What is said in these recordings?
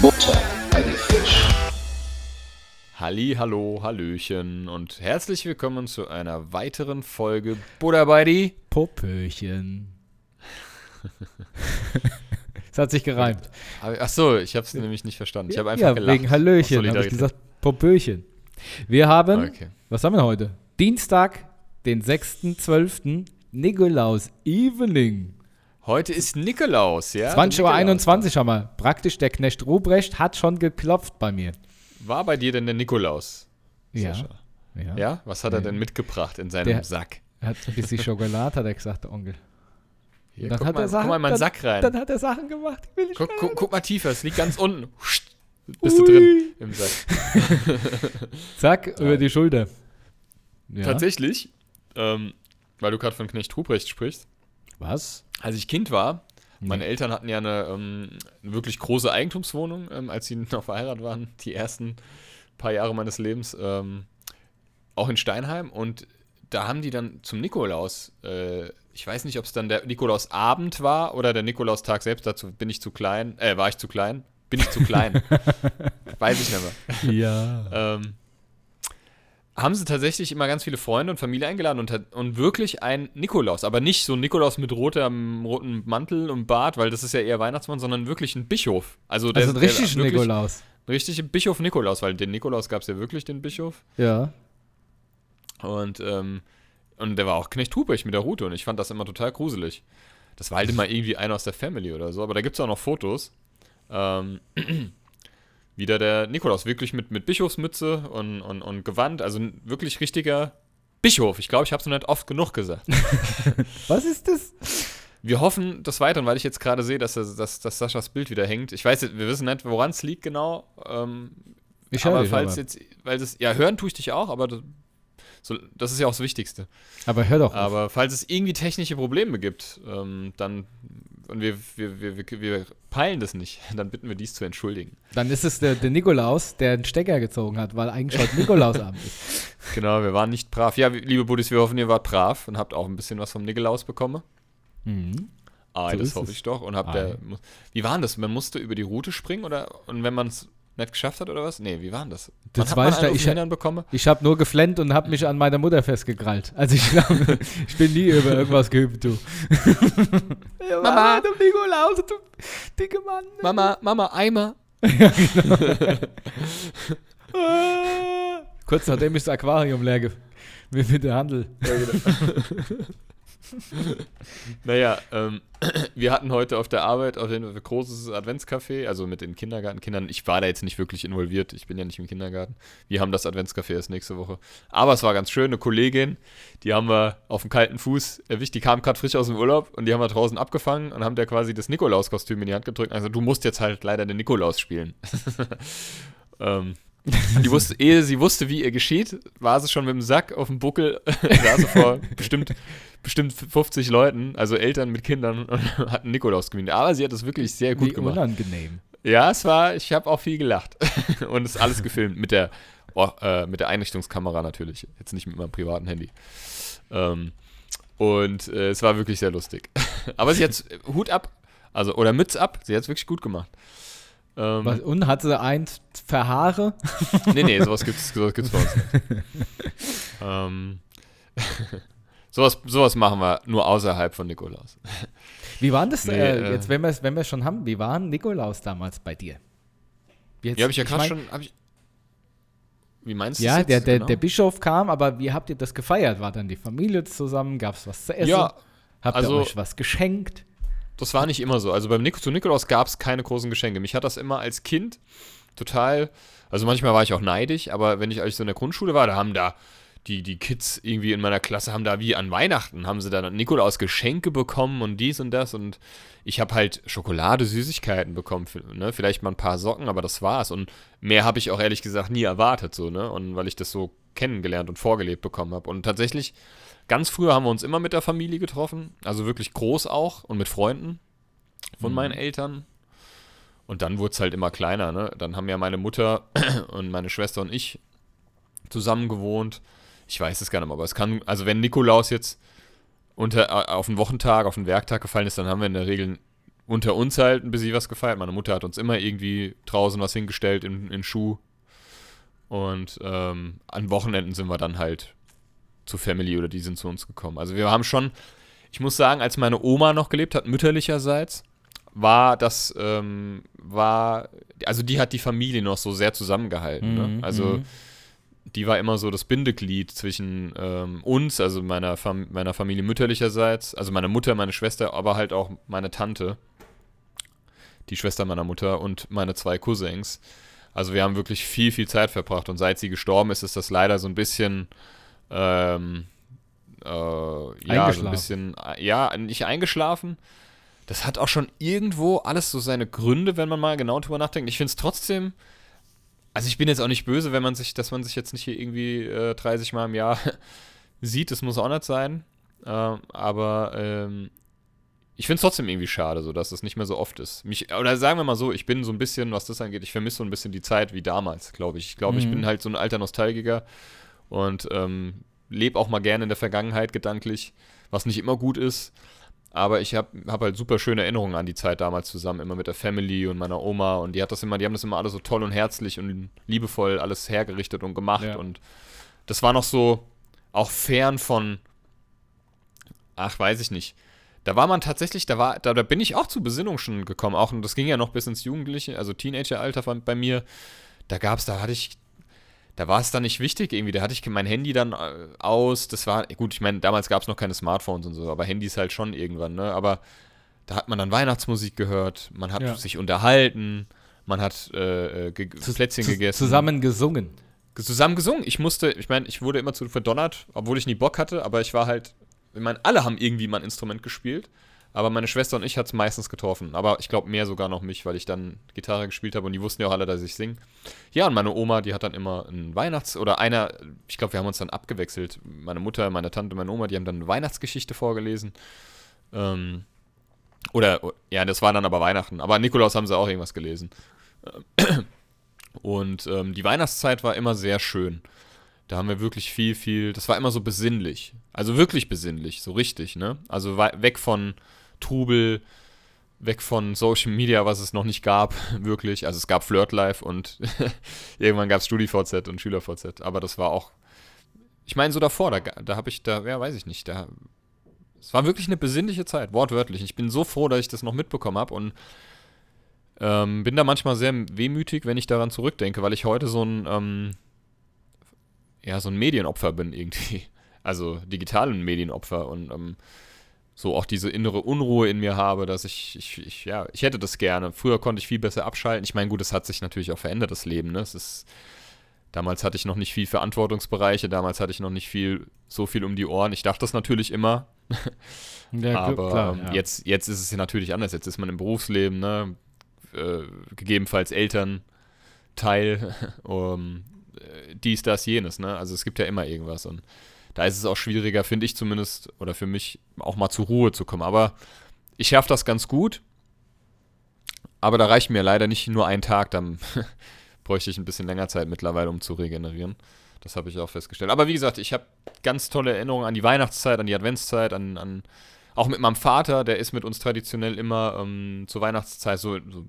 Butter bei die Fisch. Halli, hallo, hallöchen und herzlich willkommen zu einer weiteren Folge Buddha bei die. Popöchen. Es hat sich gereimt. Ach so, ich habe es nämlich nicht verstanden. Ich habe einfach ja, gelacht. wegen Hallöchen habe ich gesagt Popöchen. Wir haben, Okay. was haben wir heute? Dienstag, den 6.12. Nikolaus Evening. Heute ist Nikolaus, ja? 20.21 Uhr Nikolaus. 21 haben wir. Praktisch, der Knecht Ruprecht hat schon geklopft bei mir. War bei dir denn der Nikolaus? Ja. Ja. Ja? Was hat er denn mitgebracht in seinem Der- Sack? Er hat ein bisschen Schokolade, hat er gesagt, der Onkel. Hier, dann guck, hat mal, er Sachen, guck mal in meinen dann, Sack rein. Dann hat er Sachen gemacht, die will ich guck, guck, guck mal tiefer, es liegt ganz unten. Bist du Ui. drin im Sack. Zack, über die Schulter. Ja. Tatsächlich, ähm, weil du gerade von Knecht Ruprecht sprichst, Was? als ich Kind war, Nee. meine Eltern hatten ja eine, ähm, eine wirklich große Eigentumswohnung, ähm, als sie noch verheiratet waren, die ersten paar Jahre meines Lebens, ähm, auch in Steinheim. Und da haben die dann zum Nikolaus, äh, ich weiß nicht, ob es dann der Nikolausabend war oder der Nikolaustag selbst, dazu bin ich zu klein, äh, war ich zu klein? Bin ich zu klein? weiß ich nicht mehr. Ja. Ähm, haben sie tatsächlich immer ganz viele Freunde und Familie eingeladen und, hat- und wirklich ein Nikolaus. Aber nicht so ein Nikolaus mit rotem, rotem Mantel und Bart, weil das ist ja eher Weihnachtsmann, sondern wirklich ein Bischof. Also, der, Also ein der richtig wirklich- Nikolaus. Richtig ein Bischof Nikolaus, weil den Nikolaus gab es ja wirklich, den Bischof. Ja. Und, ähm, und der war auch Knecht Ruprecht mit der Rute und ich fand das immer total gruselig. Das war halt immer irgendwie einer aus der Family oder so, aber da gibt es auch noch Fotos. Ähm, wieder der Nikolaus, wirklich mit, mit Bischofsmütze und, und, und Gewand, also ein wirklich richtiger Bischof. Ich glaube, ich habe es noch nicht oft genug gesagt. Was ist das? Wir hoffen des Weiteren, weil ich jetzt gerade sehe, dass, dass, dass Saschas Bild wieder hängt. Ich weiß, wir wissen nicht, woran es liegt genau. Ähm, Ich aber falls aber. jetzt, weil das, ja, hören tue ich dich auch, aber so, das ist ja auch das Wichtigste. aber hör doch. auf. Aber falls es irgendwie technische Probleme gibt, ähm, dann und wir, wir, wir, wir, peilen das nicht, dann bitten wir dies zu entschuldigen. Dann ist es der, der Nikolaus, der einen Stecker gezogen hat, weil eigentlich heute Nikolausabend ist. Genau, wir waren nicht brav. Ja, liebe Buddies, wir hoffen, ihr wart brav und habt auch ein bisschen was vom Nikolaus bekommen. Mhm. Ah, So das hoffe es. ich doch. Und habt Ei. ihr, wie war denn das? Man musste über die Route springen oder und wenn man es nicht geschafft hat oder was? Nee, wie war denn das? Das man ich da- ich- bekommen? Ich habe nur geflennt und habe mich an meiner Mutter festgekrallt. Also ich glaube, ich bin nie über irgendwas geübt, du. Mama. du Nikolaus, du dicke Mann. Mama, Mama, Eimer. Ah. Kurz nachdem ich das Aquarium leer mit, der Handel. Naja, ähm, wir hatten heute auf der Arbeit auf jeden Fall ein großes Adventscafé, also mit den Kindergartenkindern. Ich war da jetzt nicht wirklich involviert, ich bin ja nicht im Kindergarten. Wir haben das Adventscafé erst nächste Woche. Aber es war ganz schön, eine Kollegin, die haben wir auf dem kalten Fuß erwischt, die kam gerade frisch aus dem Urlaub und die haben wir draußen abgefangen und haben der quasi das Nikolaus-Kostüm in die Hand gedrückt. Also du musst jetzt halt leider den Nikolaus spielen. ähm, die wusste, ehe sie wusste, wie ihr geschieht, war sie schon mit dem Sack auf dem Buckel, saß vor bestimmt, bestimmt 50 Leuten, also Eltern mit Kindern und hatten Nikolaus gewinnt. Aber sie hat es wirklich sehr gut Wie gemacht. unangenehm. Ja, es war, ich habe auch viel gelacht. und es ist alles gefilmt mit der, oh, äh, mit der Einrichtungskamera natürlich, jetzt nicht mit meinem privaten Handy. Ähm, und äh, es war wirklich sehr lustig. Aber sie hat Hut ab, also oder Mütz ab, sie hat es wirklich gut gemacht. Ähm, Was, und hat sie eins für Haare? Nee, nee, sowas gibt's, sowas gibt's bei uns nicht. ähm, sowas, sowas machen wir nur außerhalb von Nikolaus. Wie waren das, Nee, äh, äh, jetzt wenn wir es wenn schon haben, wie war Nikolaus damals bei dir? Jetzt, Ja, habe ich ja gerade schon. Ich, wie meinst du Ja, das der, jetzt der, genau? der Bischof kam, aber wie habt ihr das gefeiert? War dann die Familie zusammen? Gab es was zu essen? Ja, Habt also- ihr euch was geschenkt? das war nicht immer so. Also beim Nik zu Nikolaus gab es keine großen Geschenke. Mich hat das immer als Kind total. Also manchmal war ich auch neidisch, aber wenn ich als ich so in der Grundschule war, da haben da die, die Kids irgendwie in meiner Klasse haben da wie an Weihnachten, haben sie dann an Nikolaus Geschenke bekommen und dies und das und ich habe halt Schokolade, Süßigkeiten bekommen, ne? vielleicht mal ein paar Socken, aber das war's und mehr habe ich auch ehrlich gesagt nie erwartet so, ne, und weil ich das so kennengelernt und vorgelebt bekommen habe und tatsächlich ganz früher haben wir uns immer mit der Familie getroffen, also wirklich groß auch und mit Freunden von meinen Eltern Und dann wurde es halt immer kleiner, ne? Dann haben ja meine Mutter und meine Schwester und ich zusammen gewohnt. Ich weiß es gar nicht mehr, aber es kann, also wenn Nikolaus jetzt unter, äh, auf einen Wochentag, auf einen Werktag gefallen ist, dann haben wir in der Regel unter uns halt ein bisschen was gefeiert. Meine Mutter hat uns immer irgendwie draußen was hingestellt in, in Schuh. Und ähm, an Wochenenden sind wir dann halt zu Family oder die sind zu uns gekommen. Also wir haben schon, ich muss sagen, als meine Oma noch gelebt hat, mütterlicherseits, war das, ähm, war, also die hat die Familie noch so sehr zusammengehalten. Ne? Mhm, Also mhm. Die war immer so das Bindeglied zwischen ähm, uns, also meiner, Fam meiner Familie mütterlicherseits, also meine Mutter, meine Schwester, aber halt auch meine Tante, die Schwester meiner Mutter und meine zwei Cousins. Also wir haben wirklich viel, viel Zeit verbracht und seit sie gestorben ist, ist das leider so ein bisschen, ähm, äh, ja, so ein bisschen, ja, nicht eingeschlafen. Das hat auch schon irgendwo alles so seine Gründe, wenn man mal genau drüber nachdenkt. Ich finde es trotzdem, also ich bin jetzt auch nicht böse, wenn man sich, dass man sich jetzt nicht hier irgendwie äh, 30 Mal im Jahr sieht, das muss auch nicht sein. Ähm, aber ähm, ich finde es trotzdem irgendwie schade, so dass es nicht mehr so oft ist. Mich, oder sagen wir mal so, ich bin so ein bisschen, was das angeht, ich vermisse so ein bisschen die Zeit wie damals, glaube ich. Ich glaube, ich Mhm. bin halt so ein alter Nostalgiker und ähm, lebe auch mal gerne in der Vergangenheit gedanklich, was nicht immer gut ist. Aber ich habe hab halt super schöne Erinnerungen an die Zeit damals zusammen, immer mit der Family und meiner Oma. Und die hat das immer, die haben das immer alles so toll und herzlich und liebevoll alles hergerichtet und gemacht. Ja. Und das war noch so auch fern von, ach, weiß ich nicht. Da war man tatsächlich, da war, da, da bin ich auch zu Besinnung schon gekommen. Auch, und das ging ja noch bis ins Jugendliche, also Teenageralter bei- bei mir. Da gab es, da hatte ich, da war es dann nicht wichtig irgendwie. Da hatte ich mein Handy dann äh, aus. Das war, gut, ich meine, damals gab es noch keine Smartphones und so, aber Handys halt schon irgendwann, ne? Aber da hat man dann Weihnachtsmusik gehört, man hat Ja. sich unterhalten, man hat äh, äh, ge Zu- Plätzchen zu- gegessen. Zusammen gesungen. Zusammen gesungen. Ich musste, ich meine, ich wurde immer zu verdonnert, obwohl ich nie Bock hatte, aber ich war halt, ich meine, alle haben irgendwie mal ein Instrument gespielt. Aber meine Schwester und ich hat es meistens getroffen. Aber ich glaube mehr sogar noch mich, weil ich dann Gitarre gespielt habe und die wussten ja auch alle, dass ich singe. Ja, und meine Oma, die hat dann immer ein Weihnachts- oder einer, ich glaube, wir haben uns dann abgewechselt. Meine Mutter, meine Tante, meine Oma, die haben dann eine Weihnachtsgeschichte vorgelesen. Ähm, oder, ja, das war dann aber Weihnachten. Aber Nikolaus haben sie auch irgendwas gelesen. Und ähm, die Weihnachtszeit war immer sehr schön. Da haben wir wirklich viel, viel, das war immer so besinnlich. Also wirklich besinnlich, so richtig, ne? Also weg von Trubel, weg von Social Media, was es noch nicht gab, wirklich. Also es gab Flirt Life und irgendwann gab es StudiVZ und SchülerVZ. Aber das war auch, ich meine, so davor, da, da habe ich, da, ja, weiß ich nicht, da, es war wirklich eine besinnliche Zeit, wortwörtlich. Ich bin so froh, dass ich das noch mitbekommen habe und ähm, bin da manchmal sehr wehmütig, wenn ich daran zurückdenke, weil ich heute so ein, ähm, ja, so ein Medienopfer bin irgendwie. Also digitalen Medienopfer und ähm, so auch diese innere Unruhe in mir habe, dass ich, ich, ich, ja, ich hätte das gerne. Früher konnte ich viel besser abschalten. Ich meine, gut, es hat sich natürlich auch verändert, das Leben, ne? Es ist, damals hatte ich noch nicht viel Verantwortungsbereiche, damals hatte ich noch nicht viel, so viel um die Ohren. Ich dachte das natürlich immer, Ja, aber klar, ähm, ja. jetzt, jetzt ist es ja natürlich anders. Jetzt ist man im Berufsleben, ne? äh, gegebenenfalls Elternteil, um, äh, dies, das, jenes. Ne? Also es gibt ja immer irgendwas. Und da ist es auch schwieriger, finde ich zumindest, oder für mich auch mal zur Ruhe zu kommen. Aber ich schaffe das ganz gut. Aber da reicht mir leider nicht nur ein Tag. Dann bräuchte ich ein bisschen länger Zeit mittlerweile, um zu regenerieren. Das habe ich auch festgestellt. Aber wie gesagt, ich habe ganz tolle Erinnerungen an die Weihnachtszeit, an die Adventszeit, an, an auch mit meinem Vater, der ist mit uns traditionell immer ähm, zur Weihnachtszeit so, so,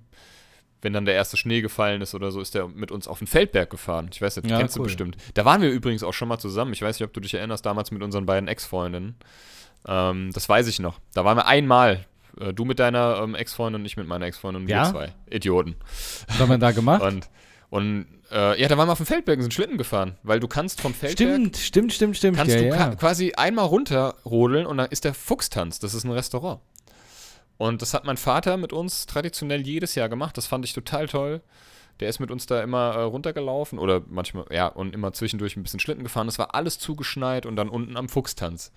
wenn dann der erste Schnee gefallen ist oder so, ist der mit uns auf den Feldberg gefahren. Ich weiß nicht, Ja, kennst du cool. bestimmt. Da waren wir übrigens auch schon mal zusammen. Ich weiß nicht, ob du dich erinnerst, damals mit unseren beiden Ex-Freundinnen. Ähm, das weiß ich noch. Da waren wir einmal. Äh, du mit deiner ähm, Ex-Freundin und ich mit meiner Ex-Freundin und Ja? wir zwei. Idioten. Was haben wir da gemacht? Und, und äh, ja, da waren wir auf dem Feldberg und sind Schlitten gefahren, weil du kannst vom Feldberg Stimmt, stimmt, stimmt, stimmt. kannst ja, du ja. quasi einmal runterrodeln und dann ist der Fuchstanz. Das ist ein Restaurant. Und das hat mein Vater mit uns traditionell jedes Jahr gemacht. Das fand ich total toll. Der ist mit uns da immer äh, runtergelaufen oder manchmal, ja, und immer zwischendurch ein bisschen Schlitten gefahren. Das war alles zugeschneit und dann unten am Fuchstanz.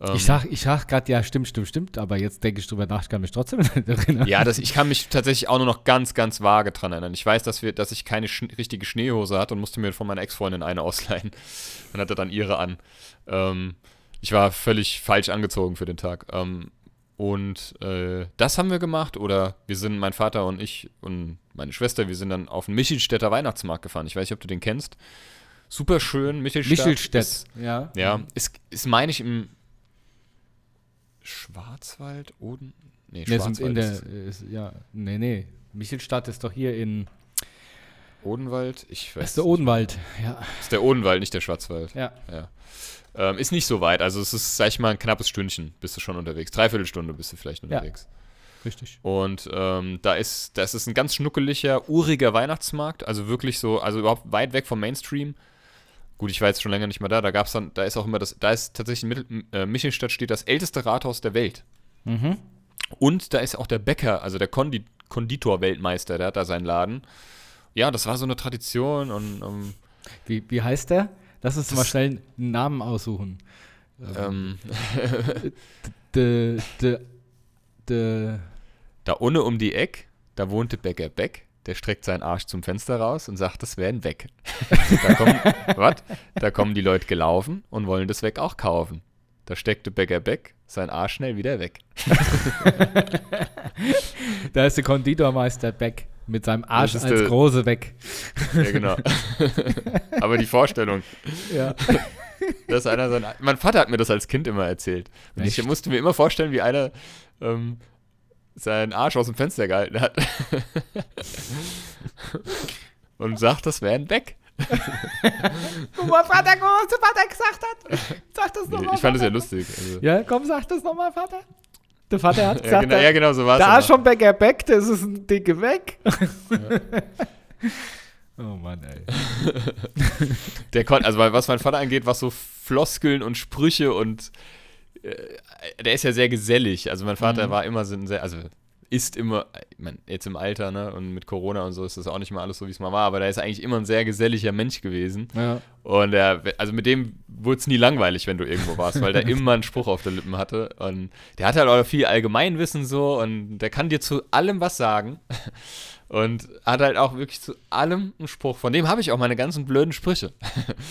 Ähm, Ich sag, ich sag gerade, ja, stimmt, stimmt, stimmt, aber jetzt denke ich drüber nach, ich kann mich trotzdem erinnern. Ja, das, ich kann mich tatsächlich auch nur noch ganz, ganz vage dran erinnern. Ich weiß, dass, wir, dass ich keine sch richtige Schneehose hatte und musste mir von meiner Ex-Freundin eine ausleihen. Und hatte dann ihre an. Ähm, ich war völlig falsch angezogen für den Tag. Ähm, Und äh, das haben wir gemacht. Oder wir sind, mein Vater und ich und meine Schwester, wir sind dann auf den Michelstädter Weihnachtsmarkt gefahren. Ich weiß nicht, ob du den kennst. Super schön, Michelstadt. Michelstädt, Ist, ja. ja, ist, ist meine ich im Schwarzwald? Oden? Nee, Nee, ist Schwarzwald. in der, ist, ja, nee, nee. Michelstadt ist doch hier in, Odenwald? Ich weiß ist der. Odenwald, ja. Ist der Odenwald, nicht der Schwarzwald. Ja. Ja. Ähm, ist nicht so weit. Also es ist, sag ich mal, ein knappes Stündchen bist du schon unterwegs. Dreiviertelstunde bist du vielleicht unterwegs. Richtig. Und ähm, da ist, das ist ein ganz schnuckeliger, uriger Weihnachtsmarkt. Also wirklich so, also überhaupt weit weg vom Mainstream. Gut, ich war jetzt schon länger nicht mehr da. Da gab's dann, da ist auch immer das, da ist tatsächlich in Mittel, äh, Michelstadt steht das älteste Rathaus der Welt. Mhm. Und da ist auch der Bäcker, also der Kondi Konditor-Weltmeister, der hat da seinen Laden. Ja, das war so eine Tradition und ähm, Wie, wie heißt der? Lass uns mal schnell einen Namen aussuchen. ähm, De, de, de, Da unten um die Eck, da wohnte Bäcker Beck. Der streckt seinen Arsch zum Fenster raus und sagt, das wären weg. da, kommen, wat? da kommen die Leute gelaufen und wollen das weg auch kaufen. Da steckte Bäcker Beck sein Arsch schnell wieder weg. da ist der Konditormeister Beck mit seinem Arsch Das als ist der- Große weg. Ja, genau. Aber die Vorstellung, Ja. dass einer sein. Mein Vater hat mir das als Kind immer erzählt. Und ich musste mir immer vorstellen, wie einer ähm, seinen Arsch aus dem Fenster gehalten hat. und sagt, das wären weg. Guck mal, Vater, guck mal, was der Vater gesagt hat. Sag das Nee, nochmal. ich fand es ja lustig. Also. Ja, komm, sag das nochmal, Vater. Der Vater hat Ja, gesagt, genau, ja, genau so war es. der Arsch vom Bäcker Beck, das ist ein Dicke weg. oh Mann, ey. Der konnte, also was mein Vater angeht, was so Floskeln und Sprüche und äh, der ist ja sehr gesellig. Also mein Vater Mhm. war immer so ein sehr, also ist immer, ich mein, jetzt im Alter, ne, und mit Corona und so ist das auch nicht mehr alles so, wie es mal war, aber der ist eigentlich immer ein sehr geselliger Mensch gewesen. Ja. Und er, also mit dem wurde es nie langweilig, wenn du irgendwo warst, weil der immer einen Spruch auf der Lippen hatte. Und der hat halt auch viel Allgemeinwissen so und der kann dir zu allem was sagen. Und hat halt auch wirklich zu allem einen Spruch. Von dem habe ich auch meine ganzen blöden Sprüche.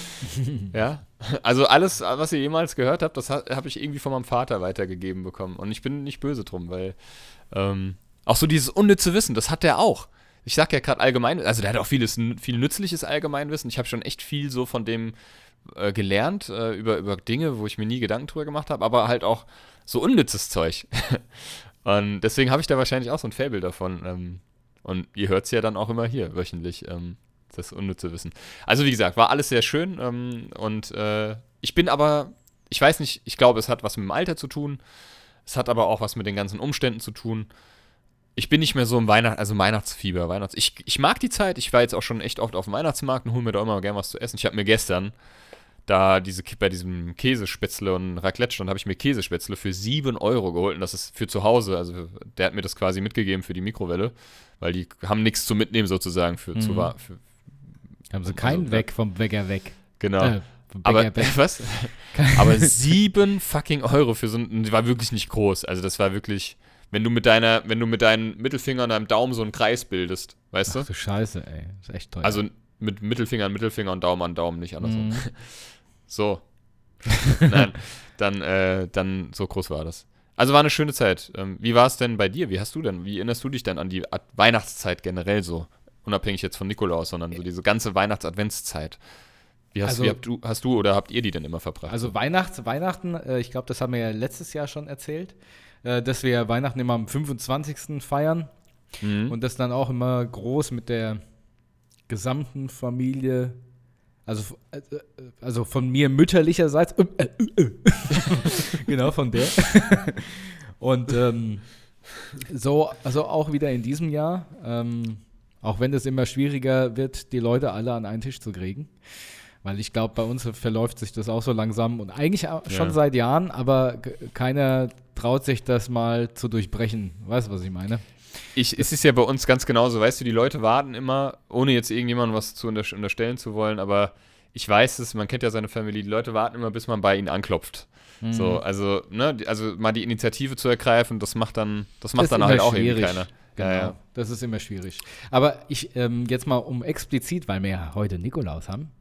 ja. Also alles, was ihr jemals gehört habt, das ha- habe ich irgendwie von meinem Vater weitergegeben bekommen. Und ich bin nicht böse drum, weil ähm, auch so dieses unnütze Wissen, das hat der auch. Ich sag ja gerade allgemein, also der hat auch vieles, viel nützliches Allgemeinwissen. Ich habe schon echt viel so von dem äh, gelernt, äh, über, über Dinge, wo ich mir nie Gedanken drüber gemacht habe, aber halt auch so unnützes Zeug. Und deswegen habe ich da wahrscheinlich auch so ein Faible davon. Ähm, und ihr hört es ja dann auch immer hier wöchentlich, ähm, das unnütze Wissen. Also wie gesagt, war alles sehr schön. Ähm, und äh, ich bin aber, ich weiß nicht, ich glaube, es hat was mit dem Alter zu tun. Es hat aber auch was mit den ganzen Umständen zu tun. Ich bin nicht mehr so im Weihnacht, also Weihnachtsfieber, Weihnachts. Ich, ich mag die Zeit. Ich war jetzt auch schon echt oft auf dem Weihnachtsmarkt und hole mir da immer gerne was zu essen. Ich habe mir gestern da diese bei diesem Käsespätzle und Raclette-Stand habe ich mir Käsespätzle für 7 Euro geholt und das ist für zu Hause. Also der hat mir das quasi mitgegeben für die Mikrowelle, weil die haben nichts zu mitnehmen sozusagen für, zu, Mhm. wa- für Haben sie keinen Also, weg vom Bäcker weg. genau. Äh, Aber weg. was? Aber sieben fucking Euro für so ein, die war wirklich nicht groß. Also das war wirklich, wenn du mit deiner, wenn du mit deinen Mittelfinger und deinem Daumen so einen Kreis bildest, weißt Ach du? du Scheiße, ey. Ist echt teuer. Also mit Mittelfinger an Mittelfinger und Daumen an Daumen, nicht andersrum. Mhm. So. Nein, dann, äh, dann so groß war das. Also war eine schöne Zeit. Ähm, wie war es denn bei dir? Wie hast du denn, wie erinnerst du dich denn an die Weihnachtszeit generell so? Unabhängig jetzt von Nikolaus, sondern so diese ganze Weihnachts-Adventszeit. Wie hast, Also- wie habt du, hast du oder habt ihr die denn immer verbracht? Also Weihnachts, Weihnachten, äh, ich glaube, das haben wir ja letztes Jahr schon erzählt, äh, dass wir Weihnachten immer am 25. feiern Mhm. und das dann auch immer groß mit der gesamten Familie, also, äh, äh, also von mir mütterlicherseits, äh, äh, genau von der. und ähm, so, also auch wieder in diesem Jahr, ähm, auch wenn es immer schwieriger wird, die Leute alle an einen Tisch zu kriegen. Weil ich glaube, bei uns verläuft sich das auch so langsam und eigentlich schon Ja. seit Jahren, aber keiner traut sich das mal zu durchbrechen. Weißt du, was ich meine? Ich, es ist ja bei uns ganz genauso, weißt du, die Leute warten immer, ohne jetzt irgendjemandem was zu unter unterstellen zu wollen, aber ich weiß es, man kennt ja seine Familie, die Leute warten immer, bis man bei ihnen anklopft. So, also, ne, also mal die Initiative zu ergreifen, das macht dann, das macht ist dann halt auch schwierig. keiner. Genau, Ja, ja. das ist immer schwierig. Aber ich, ähm, jetzt mal um explizit, weil wir ja heute Nikolaus haben,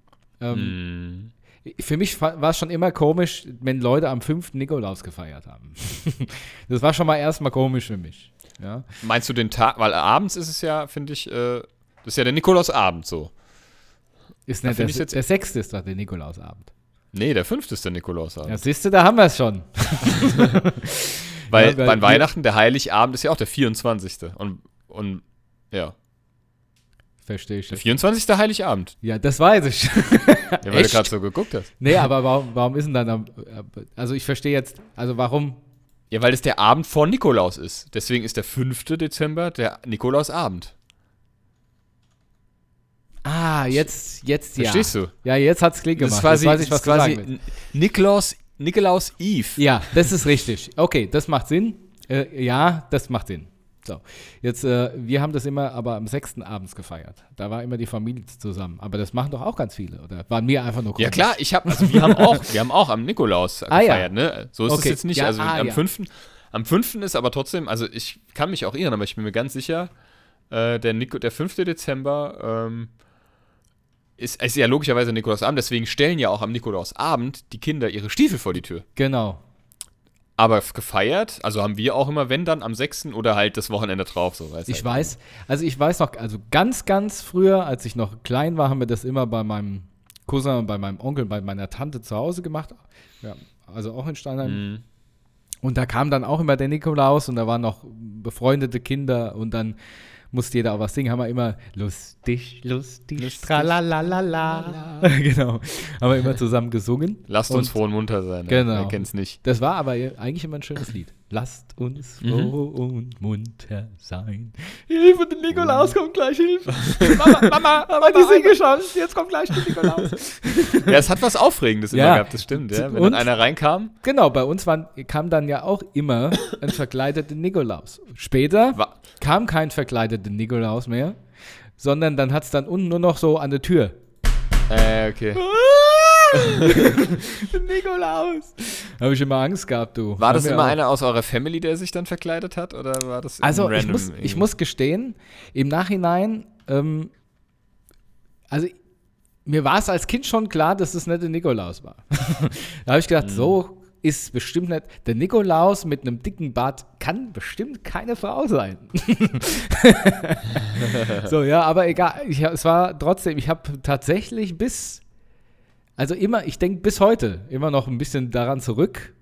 ähm, Hm. Für mich war es schon immer komisch, wenn Leute am 5. Nikolaus gefeiert haben. das war schon mal erstmal komisch für mich. Ja. Meinst du den Tag, weil abends ist es ja, finde ich, äh, das ist ja der Nikolausabend so. Ist nicht der, jetzt- der 6. ist doch der Nikolausabend. Nee, der fünfte ist der Nikolausabend. Ja, siehst du, da haben wir es schon. weil Ja, weil beim Weihnachten, der Heiligabend ist ja auch der 24. Und, und ja, Verstehe ich. der Das. 24. Heiligabend. Ja, das weiß ich. Ja, weil du Echt? gerade so geguckt hast. nee, aber warum, warum ist denn dann also ich verstehe jetzt, also warum, Ja, weil es der Abend vor Nikolaus ist. Deswegen ist der 5. Dezember der Nikolausabend. ah, jetzt, jetzt ja. Verstehst du? Ja, jetzt hat's Klick Das gemacht. ist quasi, jetzt weiß ich, was das ist quasi du willst. N- Nikolaus, Nikolaus Eve. Ja, das ist richtig. Okay, das macht Sinn. Äh, ja, das macht Sinn. So, jetzt, äh, wir haben das immer aber am 6. abends gefeiert. Da war immer die Familie zusammen. Aber das machen doch auch ganz viele, oder? Waren mir einfach nur Ja komisch? klar, ich habe, also wir haben auch, wir haben auch am Nikolaus Ah, ja. gefeiert, ne? So ist es Okay. jetzt nicht. Ja, also ah, am ja. 5. Am 5. ist aber trotzdem, also ich kann mich auch irren, aber ich bin mir ganz sicher, äh, der, Nico, der 5. Dezember ähm, ist, ist ja logischerweise Nikolausabend, deswegen stellen ja auch am Nikolausabend die Kinder ihre Stiefel vor die Tür. Genau. Aber gefeiert, also haben wir auch immer, wenn dann am 6. oder halt das Wochenende drauf, so weiß Ich halt. weiß, also ich weiß noch, also ganz, ganz früher, als ich noch klein war, haben wir das immer bei meinem Cousin und bei meinem Onkel, bei meiner Tante zu Hause gemacht. Ja, also auch in Steinheim. Mhm. Und da kam dann auch immer der Nikolaus und da waren noch befreundete Kinder und dann musste jeder auch was singen. Haben wir immer lustig, lustig, Lustig. tralalala. genau. Haben wir immer zusammen gesungen. Lasst uns Und froh und munter sein. Genau. Wer kennt's nicht. Das war aber eigentlich immer ein schönes Lied. Lasst uns Mhm. froh und munter sein. Hilfe, der Nikolaus kommt gleich, Hilfe. Mama, Mama, Mama, die singe schon. Jetzt kommt gleich der Nikolaus. Ja, es hat was Aufregendes Ja. immer gehabt, das stimmt, ja. Wenn Und? dann einer reinkam, Genau, bei uns waren, kam dann ja auch immer ein verkleideter Nikolaus. Später war, kam kein verkleideter Nikolaus mehr, sondern dann hat es dann unten nur noch so an der Tür. äh, okay. Nikolaus! Habe ich immer Angst gehabt, du. War das immer auch. einer aus eurer Family, der sich dann verkleidet hat? Oder war das Also ein ich random muss, ich muss gestehen, im Nachhinein, ähm, also mir war es als Kind schon klar, dass es nicht der Nikolaus war. da habe ich Mhm. gedacht, so ist bestimmt nicht. Der Nikolaus mit einem dicken Bart kann bestimmt keine Frau sein. so, ja, aber egal. Ich, es war trotzdem, ich habe tatsächlich bis, also immer, ich denke bis heute immer noch ein bisschen daran zurück.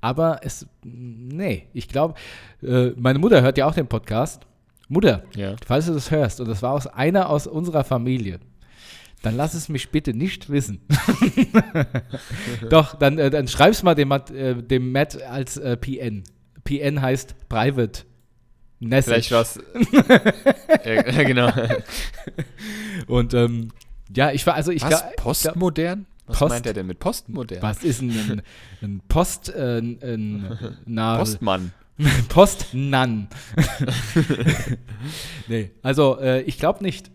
Aber es, nee, ich glaube, äh, meine Mutter hört ja auch den Podcast. Mutter, Ja. falls du das hörst, und das war aus einer aus unserer Familie, dann lass es mich bitte nicht wissen. Doch, dann, äh, dann schreib's mal dem, Matt- äh, dem Matt als äh, PN. PN heißt Private Message. Vielleicht was. ja, genau. Und ähm, ja, ich war, also ich Was? glaub- Postmodern? Was Post- meint er denn mit postmodern? Was ist ein, ein, Post, äh, ein, na, Postmann. Postnan. nee, also äh, ich glaube nicht.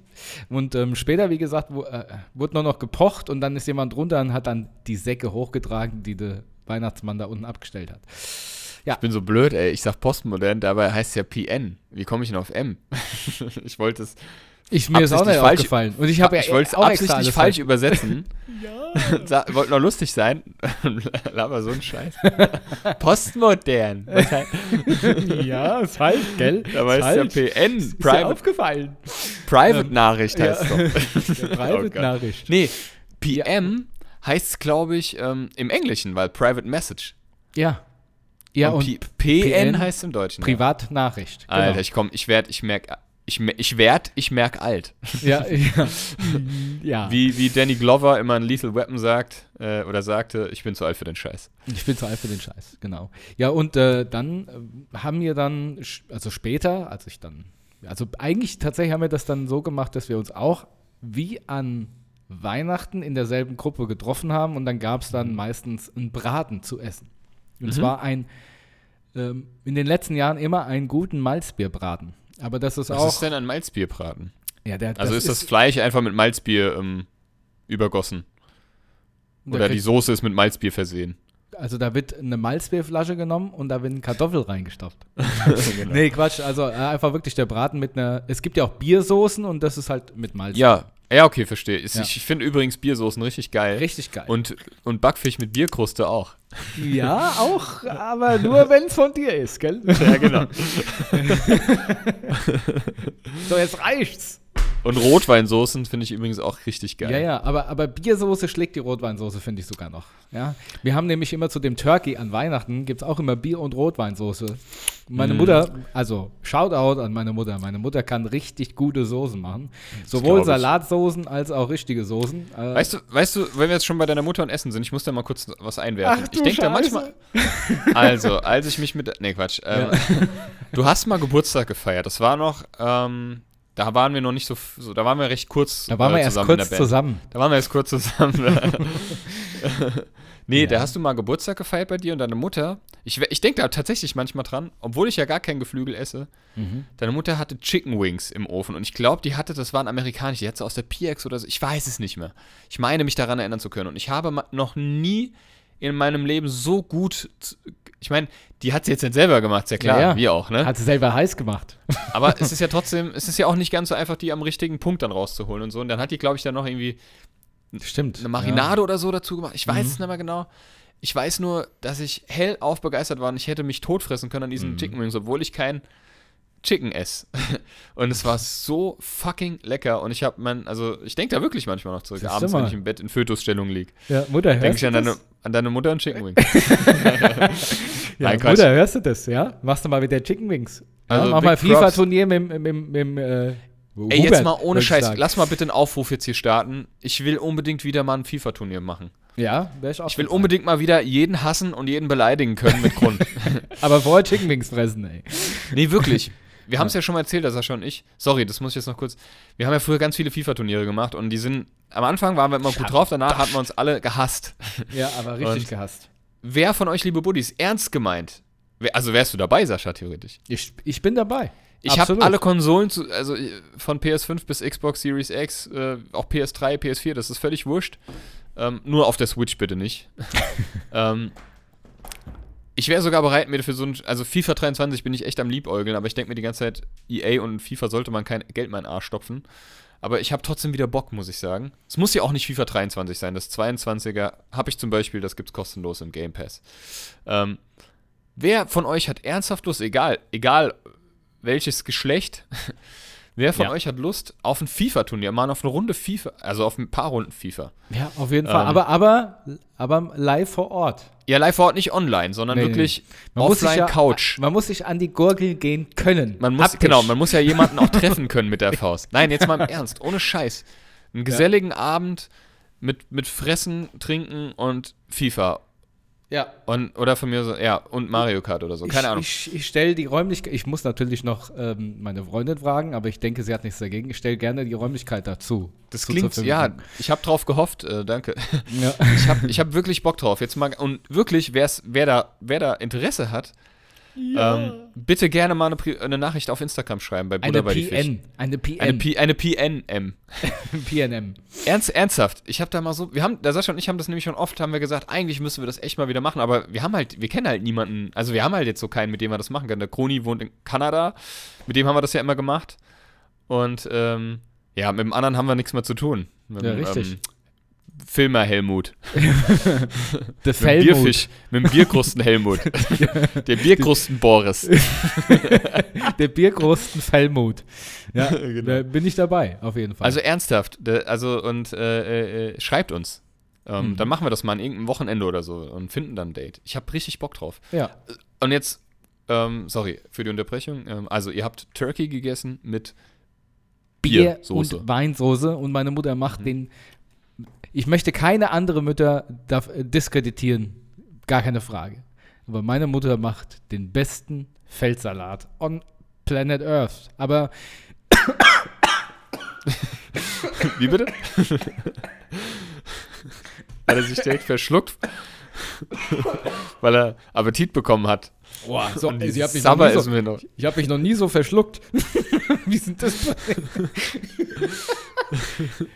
Und ähm, später, wie gesagt, wo, äh, wurde nur noch gepocht und dann ist jemand runter und hat dann die Säcke hochgetragen, die der Weihnachtsmann da unten abgestellt hat. Ich bin so blöd, ey. Ich sag postmodern, dabei heißt es ja PN. Wie komme ich denn auf M? ich wollte es. Ich, mir ist auch nicht falsch- aufgefallen. Und ich habe ja ich wollte es auch extra absichtlich falsch übersetzen. ja. Wollte noch lustig sein. Laber so ein Scheiß. Postmodern. Ja, ist falsch, gell? Dabei ist ja PN. Ist Private, aufgefallen. Private Nachricht heißt es doch. Oh Gott. Private-Nachricht. Nee, PM heißt es, glaube ich, ähm, im Englischen, weil Private Message. Ja. Ja, und, P PN PN heißt es im Deutschen. Privatnachricht. Ja. Alter, ich komm, ich werd, ich merk, ich, ich werd, ich merk alt. Ja, ja. ja. Wie, wie Danny Glover immer in Lethal Weapon sagt, äh, oder sagte, ich bin zu alt für den Scheiß. Ich bin zu alt für den Scheiß, genau. Ja, und äh, dann äh, haben wir dann, also später, als ich dann, also eigentlich tatsächlich haben wir das dann so gemacht, dass wir uns auch wie an Weihnachten in derselben Gruppe getroffen haben und dann gab es dann meistens einen Braten zu essen. Und Mhm. zwar ein, ähm, in den letzten Jahren immer einen guten Malzbierbraten. Aber das ist Was auch, ist denn ein Malzbierbraten? ja, der, Also ist das Fleisch einfach mit Malzbier ähm, übergossen? Oder die Soße ist mit Malzbier versehen? Also da wird eine Malzbierflasche genommen und da werden Kartoffeln reingestopft. genau. Nee, Quatsch. Also äh, einfach wirklich der Braten mit einer. Es gibt ja auch Biersoßen und das ist halt mit Malz. Ja, Ja, okay, verstehe. Ich, Ja. ich finde übrigens Biersoßen richtig geil. Richtig geil. Und, und Backfisch mit Bierkruste auch. ja, auch, aber nur wenn es von dir ist, gell? Ja, genau. So, jetzt reicht's. Und Rotweinsoßen finde ich übrigens auch richtig geil. Ja, ja, aber, aber Biersoße schlägt die Rotweinsoße, finde ich sogar noch. Ja? Wir haben nämlich immer zu dem Turkey an Weihnachten, gibt es auch immer Bier- und Rotweinsoße. Meine Mm. Mutter, also Shoutout an meine Mutter. Meine Mutter kann richtig gute Soßen machen. Sowohl. Salatsoßen als auch richtige Soßen. Äh, Weißt du, weißt du, wenn wir jetzt schon bei deiner Mutter und Essen sind, ich muss da mal kurz was einwerfen. Ach, ich denke da manchmal. Also, als ich mich mit. Nee, Quatsch. Ähm, Du hast mal Geburtstag gefeiert. Das war noch. Ähm, da waren wir noch nicht so, so. Da waren wir recht kurz da waren äh, wir erst zusammen kurz zusammen. Da waren wir erst kurz zusammen. nee, Ja. da hast du mal Geburtstag gefeiert bei dir und deine Mutter. Ich, ich denke da tatsächlich manchmal dran, obwohl ich ja gar kein Geflügel esse. Mhm. Deine Mutter hatte Chicken Wings im Ofen und ich glaube, die hatte, das waren amerikanisch, die hat sie aus der PX oder so. Ich weiß es nicht mehr. Ich meine, mich daran erinnern zu können. Und ich habe noch nie in meinem Leben so gut. Ich meine, die hat sie jetzt nicht selber gemacht, sehr klar, Ja, ja. wie auch, ne? Hat sie selber heiß gemacht. Aber es ist ja trotzdem, es ist ja auch nicht ganz so einfach, die am richtigen Punkt dann rauszuholen und so. Und dann hat die, glaube ich, dann noch irgendwie Stimmt. eine Marinade oder so dazu gemacht. Ich weiß es nicht mehr genau. Ich weiß nur, dass ich hellauf begeistert war und ich hätte mich totfressen können an diesen Chicken Wings, obwohl ich kein Chicken esse. und es war so fucking lecker. Und ich habe mein, also ich denke da wirklich manchmal noch zurück, abends, wenn ich im Bett in Fötusstellung liege. Ja, Mutter, hörst ich du an deine, an deine Mutter und Chicken Wings. Ja, Nein, Quatsch. Mutter, hörst du das, ja? Machst du mal wieder Chicken Wings. Ja, Also, mach mal. FIFA-Turnier mit, mit, mit, mit, äh, Ey, Hubert, jetzt mal ohne ich Scheiß, sagen. lass mal bitte einen Aufruf jetzt hier starten. Ich will unbedingt wieder mal ein FIFA-Turnier machen. Ja, wäre ich auch Ich will unbedingt mal wieder jeden hassen und jeden beleidigen können mit Grund. Aber vorher Chicken Wings fressen, ey. Nee, wirklich. Wir haben es ja schon mal erzählt, der Sascha und ich. Sorry, das muss ich jetzt noch kurz. Wir haben ja früher ganz viele FIFA-Turniere gemacht und die sind. Am Anfang waren wir immer gut drauf, danach hatten wir uns alle gehasst. Ja, aber richtig Und- gehasst. Wer von euch, liebe Buddies, ernst gemeint? Also wärst du dabei, Sascha, theoretisch? Ich, ich bin dabei. Ich habe alle Konsolen, zu, also äh, von PS5 bis Xbox Series X, äh, auch PS3, PS4, das ist völlig wurscht. Ähm, nur auf der Switch bitte nicht. ähm, ich wäre sogar bereit, mir für so ein, also FIFA 23 bin ich echt am Liebäugeln, aber ich denke mir die ganze Zeit, EA und FIFA sollte man kein Geld in meinen Arsch stopfen. Aber ich habe trotzdem wieder Bock, muss ich sagen. Es muss ja auch nicht FIFA 23 sein. Das 22er habe ich zum Beispiel, das gibt's kostenlos im Game Pass. Ähm, wer von euch hat ernsthaft Lust, egal, egal welches Geschlecht, wer von Ja. euch hat Lust auf ein FIFA-Turnier, mal auf eine Runde FIFA, also auf ein paar Runden FIFA? Ja, auf jeden Fall. Ähm. aber, aber, aber live vor Ort. Ja, live vor Ort nicht online, sondern Nee, nee, wirklich sich offline ja, Couch. Man muss sich an die Gurgel gehen können. Man muss, genau, man muss ja jemanden auch treffen können mit der Faust. Nein, jetzt mal im Ernst, ohne Scheiß. Einen geselligen Abend mit, mit Fressen, Trinken und FIFA. Ja. Und, oder von mir so, ja, und Mario Kart oder so. Keine ich, Ahnung. Ich, ich stelle die Räumlichkeit, ich muss natürlich noch ähm, meine Freundin fragen, aber ich denke, sie hat nichts dagegen. Ich stelle gerne die Räumlichkeit dazu. das zu- klingt, ja, ich habe drauf gehofft, äh, danke. ja. Ich habe ich hab wirklich Bock drauf. Jetzt mal, und wirklich, wer's, wer, da, wer da Interesse hat, ähm, bitte gerne mal eine, eine Nachricht auf Instagram schreiben bei Buddha Eine bei die Fisch. PN. Eine PN. Eine, P, eine PNM. PNM. Ernst, ernsthaft, ich habe da mal so, wir haben, der Sascha und ich haben das nämlich schon oft, haben wir gesagt, eigentlich müssen wir das echt mal wieder machen, aber wir haben halt, wir kennen halt niemanden, also wir haben halt jetzt so keinen, mit dem wir das machen können. Der Kroni wohnt in Kanada, mit dem haben wir das ja immer gemacht und ähm, ja, mit dem anderen haben wir nichts mehr zu tun. Mit Ja, richtig. Ähm, Filmer Helmut. Der Mit dem Fellmut. Bierfisch, mit dem Bierkrusten Helmut. Der Bierkrusten Boris. Der Bierkrusten Fellmut. Ja, Genau. da bin ich dabei, auf jeden Fall. Also ernsthaft, also und äh, äh, schreibt uns. Ähm, Mhm. Dann machen wir das mal an irgendeinem Wochenende oder so und finden dann ein Date. Ich habe richtig Bock drauf. ja. Und jetzt, ähm, sorry für die Unterbrechung. Ähm, also ihr habt Turkey gegessen mit Bier Biersoße. und Weinsoße und meine Mutter macht den. Ich möchte keine andere Mütter äh, diskreditieren, gar keine Frage. Aber meine Mutter macht den besten Feldsalat on Planet Earth. Aber Wie bitte? Hat er sich direkt verschluckt, weil er Appetit bekommen hat. boah, so, ey, sie hat mich noch nie so, mir noch. ich habe mich noch nie so verschluckt. Wie sind das?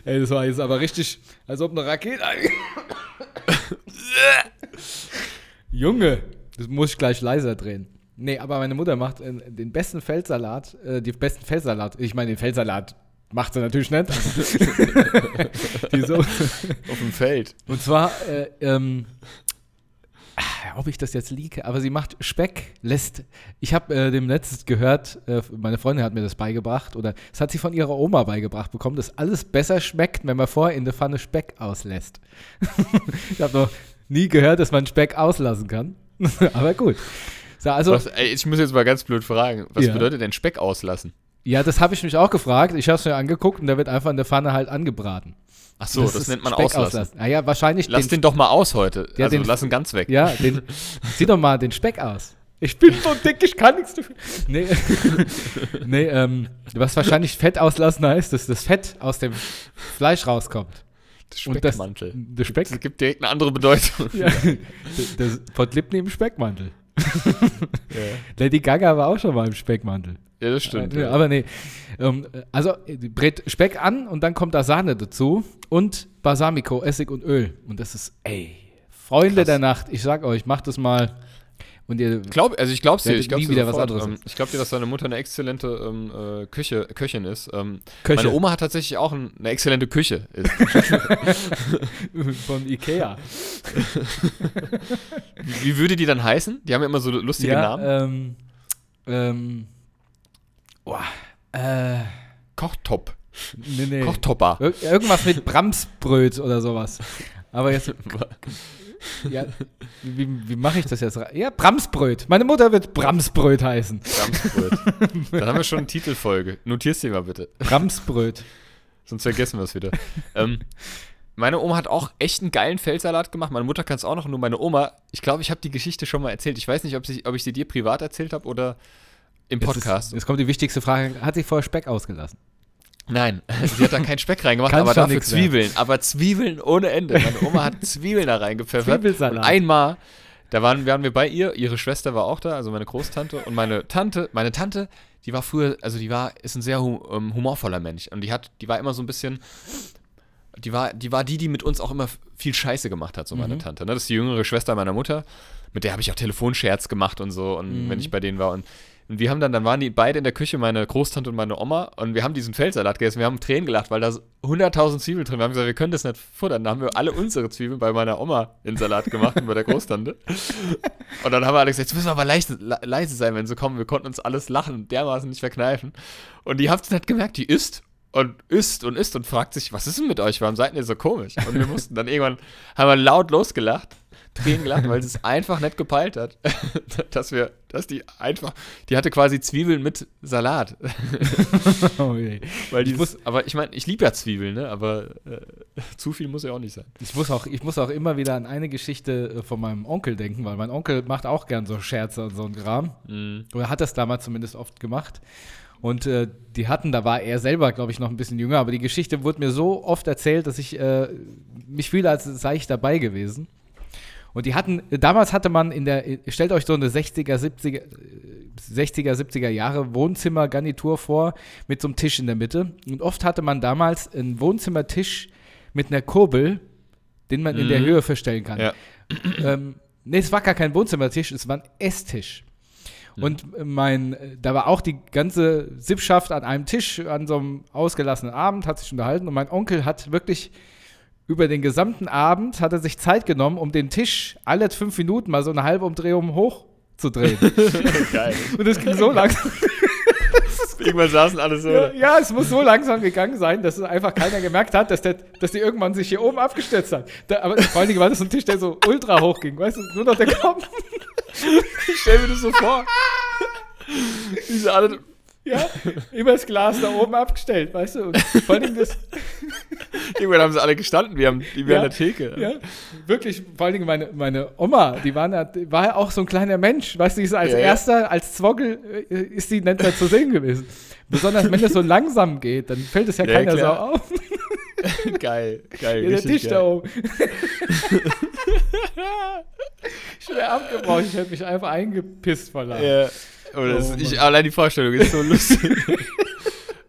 ey, das war jetzt aber richtig, als ob eine Rakete. Junge, das muss ich gleich leiser drehen. Nee, aber meine Mutter macht äh, den besten Feldsalat, äh, die besten Feldsalat, ich meine den Feldsalat Macht sie natürlich nicht. die so. Auf dem Feld. Und zwar, äh, ähm, ah, ob ich das jetzt liege, aber sie macht Speck, lässt. Ich habe äh, dem letztens gehört, äh, meine Freundin hat mir das beigebracht, oder das hat sie von ihrer Oma beigebracht bekommen, dass alles besser schmeckt, wenn man vorher in der Pfanne Speck auslässt. ich habe noch nie gehört, dass man Speck auslassen kann. aber gut. So, also, Was, ey, ich muss jetzt mal ganz blöd fragen. Was Ja. bedeutet denn Speck auslassen? ja, das habe ich mich auch gefragt. Ich habe es mir angeguckt und der wird einfach in der Pfanne halt angebraten. Ach so, das, ist nennt man Speck auslassen. Ah ja, wahrscheinlich Lass den doch mal aus heute. Ja, also den- lass ihn ganz weg. Ja, den, zieh doch mal den Speck aus. Ich bin so dick, ich kann nichts dafür. Nee, nee ähm, was wahrscheinlich Fett auslassen heißt, dass das Fett aus dem Fleisch rauskommt. Das Und das- Speckmantel. Der Speck, Das gibt direkt eine andere Bedeutung. ja, das Lipni im Speckmantel. Lady Gaga war auch schon mal im Speckmantel. Ja, das stimmt. Ja, ja. aber nee. Ähm, also die brät Speck an und dann kommt da Sahne dazu und Balsamico, Essig und Öl. Und das ist, ey, Freunde Krass. der Nacht, ich sag euch, macht das mal. Und ihr, Glaub, also ich glaub's dir, Ja, ich glaub's nie dir wieder was sofort. anderes Ähm, ich glaub dir, dass deine Mutter eine exzellente ähm, äh, Küche, Köchin ist. Ähm, Köche Meine Oma hat tatsächlich auch ein, eine exzellente Küche. Von Ikea. Wie würde die dann heißen? Die haben ja immer so lustige ja, Namen. ähm, boah, äh, Kochtop. nee, nee. Kochtopper. Ir irgendwas mit Bramsbröt oder sowas. Aber jetzt, ja, wie, wie mache ich das jetzt? Ja, Bramsbröt. Meine Mutter wird Bramsbröt heißen. Bramsbröt. Dann haben wir schon eine Titelfolge. Notier's dir mal bitte. Bramsbröt. Sonst vergessen wir es wieder. ähm, meine Oma hat auch echt einen geilen Feldsalat gemacht. Meine Mutter kann es auch noch. Nur meine Oma, ich glaube, ich habe die Geschichte schon mal erzählt. Ich weiß nicht, ob, sie, ob ich sie dir privat erzählt habe oder im Jetzt Podcast. Ist, jetzt kommt die wichtigste Frage. Hat sie vorher Speck ausgelassen? Nein, sie hat da keinen Speck reingemacht, aber dafür. Zwiebeln. Aber Zwiebeln ohne Ende. Meine Oma hat Zwiebeln da reingepfeffert. Und Zwiebelsalat. einmal, da waren, waren wir bei ihr, ihre Schwester war auch da, also meine Großtante und meine Tante, meine Tante, die war früher, also die war, ist ein sehr hu ähm, humorvoller Mensch und die hat, die war immer so ein bisschen, die war, die war die, die mit uns auch immer viel Scheiße gemacht hat, so meine Tante. Ne? Das ist die jüngere Schwester meiner Mutter, mit der habe ich auch Telefonscherz gemacht und so und wenn ich bei denen war und und wir haben dann, dann waren die beide in der Küche, meine Großtante und meine Oma, und wir haben diesen Feldsalat gegessen. Wir haben Tränen gelacht, weil da so 100.000 Zwiebeln drin waren. Wir haben gesagt, wir können das nicht futtern. Dann haben wir alle unsere Zwiebeln bei meiner Oma in Salat gemacht und bei der Großtante. Und dann haben wir alle gesagt, jetzt müssen wir aber leise, le- leise sein, wenn sie kommen. Wir konnten uns alles lachen dermaßen nicht verkneifen. Und die habt es nicht gemerkt, die isst und isst und isst und fragt sich, was ist denn mit euch? Warum seid ihr so komisch? Und wir mussten dann irgendwann, haben wir laut losgelacht, Tränen gelacht, weil sie es einfach nicht gepeilt hat, dass wir, dass die einfach, die hatte quasi Zwiebeln mit Salat. Oh je. Weil die muss- aber ich meine, ich liebe ja Zwiebeln, ne? aber äh, zu viel muss ja auch nicht sein. Ich muss, auch, ich muss auch immer wieder an eine Geschichte äh, von meinem Onkel denken, weil mein Onkel macht auch gern so Scherze und so ein Kram. Mhm. Oder hat das damals zumindest oft gemacht. Und äh, die hatten, da war er selber, glaube ich, noch ein bisschen jünger, aber die Geschichte wurde mir so oft erzählt, dass ich äh, mich fühle, als sei ich dabei gewesen. Und die hatten, damals hatte man in der, stellt euch so eine 60er, 70er, äh, 60er, 70er Jahre Wohnzimmergarnitur vor mit so einem Tisch in der Mitte. Und oft hatte man damals einen Wohnzimmertisch mit einer Kurbel, den man in der Mhm. Höhe verstellen kann. Ja. Ähm, nee, es war gar kein Wohnzimmertisch, es war ein Esstisch. Und mein, da war auch die ganze Sippschaft an einem Tisch an so einem ausgelassenen Abend, hat sich unterhalten und mein Onkel hat wirklich über den gesamten Abend hat er sich Zeit genommen, um den Tisch alle fünf Minuten mal so eine halbe Umdrehung hochzudrehen. Geil. und es ging so langsam. Irgendwann saßen alle so. Ja, ja, es muss so langsam gegangen sein, dass es einfach keiner gemerkt hat, dass, der, dass die irgendwann sich hier oben abgestürzt hat. Da, aber vor allen Dingen war das so ein Tisch, der so ultra hoch ging, weißt du, nur noch der Kopf. Ich stell mir das so vor. Diese alle. Ja, immer das Glas da oben abgestellt, weißt du? Und vor allem das, Irgendwann haben sie alle gestanden, wir haben die wir Ja, an der Theke. ja, wirklich, vor allen Dingen meine, meine Oma, die war, die war ja auch so ein kleiner Mensch, weißt du, die ist als Ja, ja. erster, als Zwogel, äh, ist die nicht mehr zu sehen gewesen. Besonders wenn es so langsam geht, dann fällt es ja, Ja, keiner klar. so auf. geil, geil. Ja, der Tisch geil. da oben. ich wäre abgebrochen, ich hätte mich einfach eingepisst vor Lachen. Ja. Das, Oh, ich, Mann. allein die Vorstellung ist so lustig.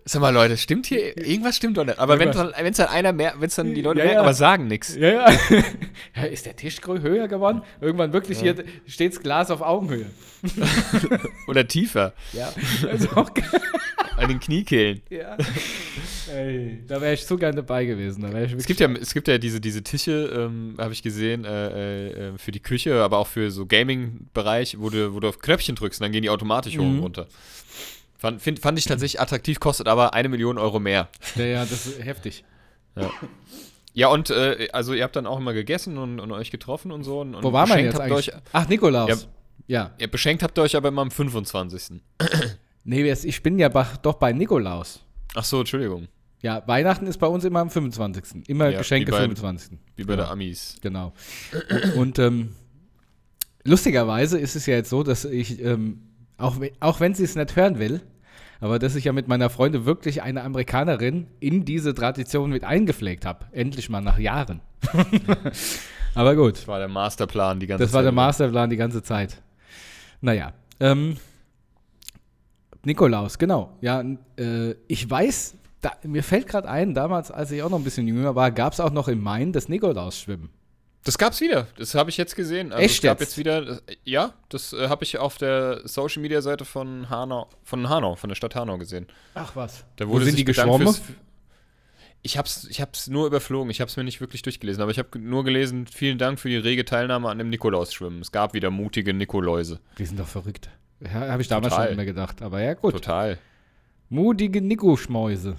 Sag mal, Leute, stimmt hier? Irgendwas stimmt doch nicht. Aber wenn es dann einer mehr, wenn es dann die Leute Ja, merken, ja. aber sagen nichts. Ja, ja. Ist der Tisch höher geworden? Irgendwann wirklich hier steht das Glas auf Augenhöhe. Oder tiefer. Ja. Also auch geil. An den Kniekehlen. Ja. Ey, da wäre ich so gerne dabei gewesen. Da Es gibt ja, es gibt ja diese, diese Tische, ähm, habe ich gesehen, äh, äh, für die Küche, aber auch für so Gaming-Bereich, wo du, wo du auf Knöpfchen drückst und dann gehen die automatisch hoch und Mhm. runter. Fand, find, fand ich tatsächlich attraktiv, kostet aber eine Million Euro mehr. ja, ja, das ist heftig. Ja, und äh, also ihr habt dann auch immer gegessen und, und euch getroffen und so. Und, Wo war man beschenkt jetzt eigentlich? Euch, Ach, Nikolaus. Ja. ja, beschenkt habt ihr euch aber immer am 25. Nee, ich bin ja doch bei Nikolaus. Ach so, Entschuldigung. Ja, Weihnachten ist bei uns immer am 25. Immer Ja, Geschenke wie bei- 25. Wie bei Ja. der Amis. Genau. Und ähm, lustigerweise ist es ja jetzt so, dass ich, ähm, auch, we- auch wenn sie es nicht hören will, aber dass ich ja mit meiner Freundin wirklich eine Amerikanerin in diese Tradition mit eingepflegt habe. Endlich mal nach Jahren. aber gut, Das war der Masterplan die ganze das war der Zeit. Masterplan die ganze Zeit. Naja, ähm, Nikolaus, genau. Ja, äh, ich weiß, da, mir fällt gerade ein, damals, als ich auch noch ein bisschen jünger war, gab es auch noch im Main das Nikolaus-Schwimmen. Das gab's wieder. Das habe ich jetzt gesehen. Also Echt es gab jetzt? jetzt wieder. Ja, das äh, habe ich auf der Social Media Seite von Hanau, von Hanau, von der Stadt Hanau gesehen. Ach was. Da Wo wurde sind sich die geschwommen? Ich hab's, ich hab's nur überflogen. Ich hab's mir nicht wirklich durchgelesen, aber ich habe nur gelesen. Vielen Dank für die rege Teilnahme an dem Nikolausschwimmen. Es gab wieder mutige Nikoläuse. Die sind doch verrückt. Ja, Habe ich damals Total. schon immer gedacht. Aber ja, gut. Total. Mutige Nikoschmäuse.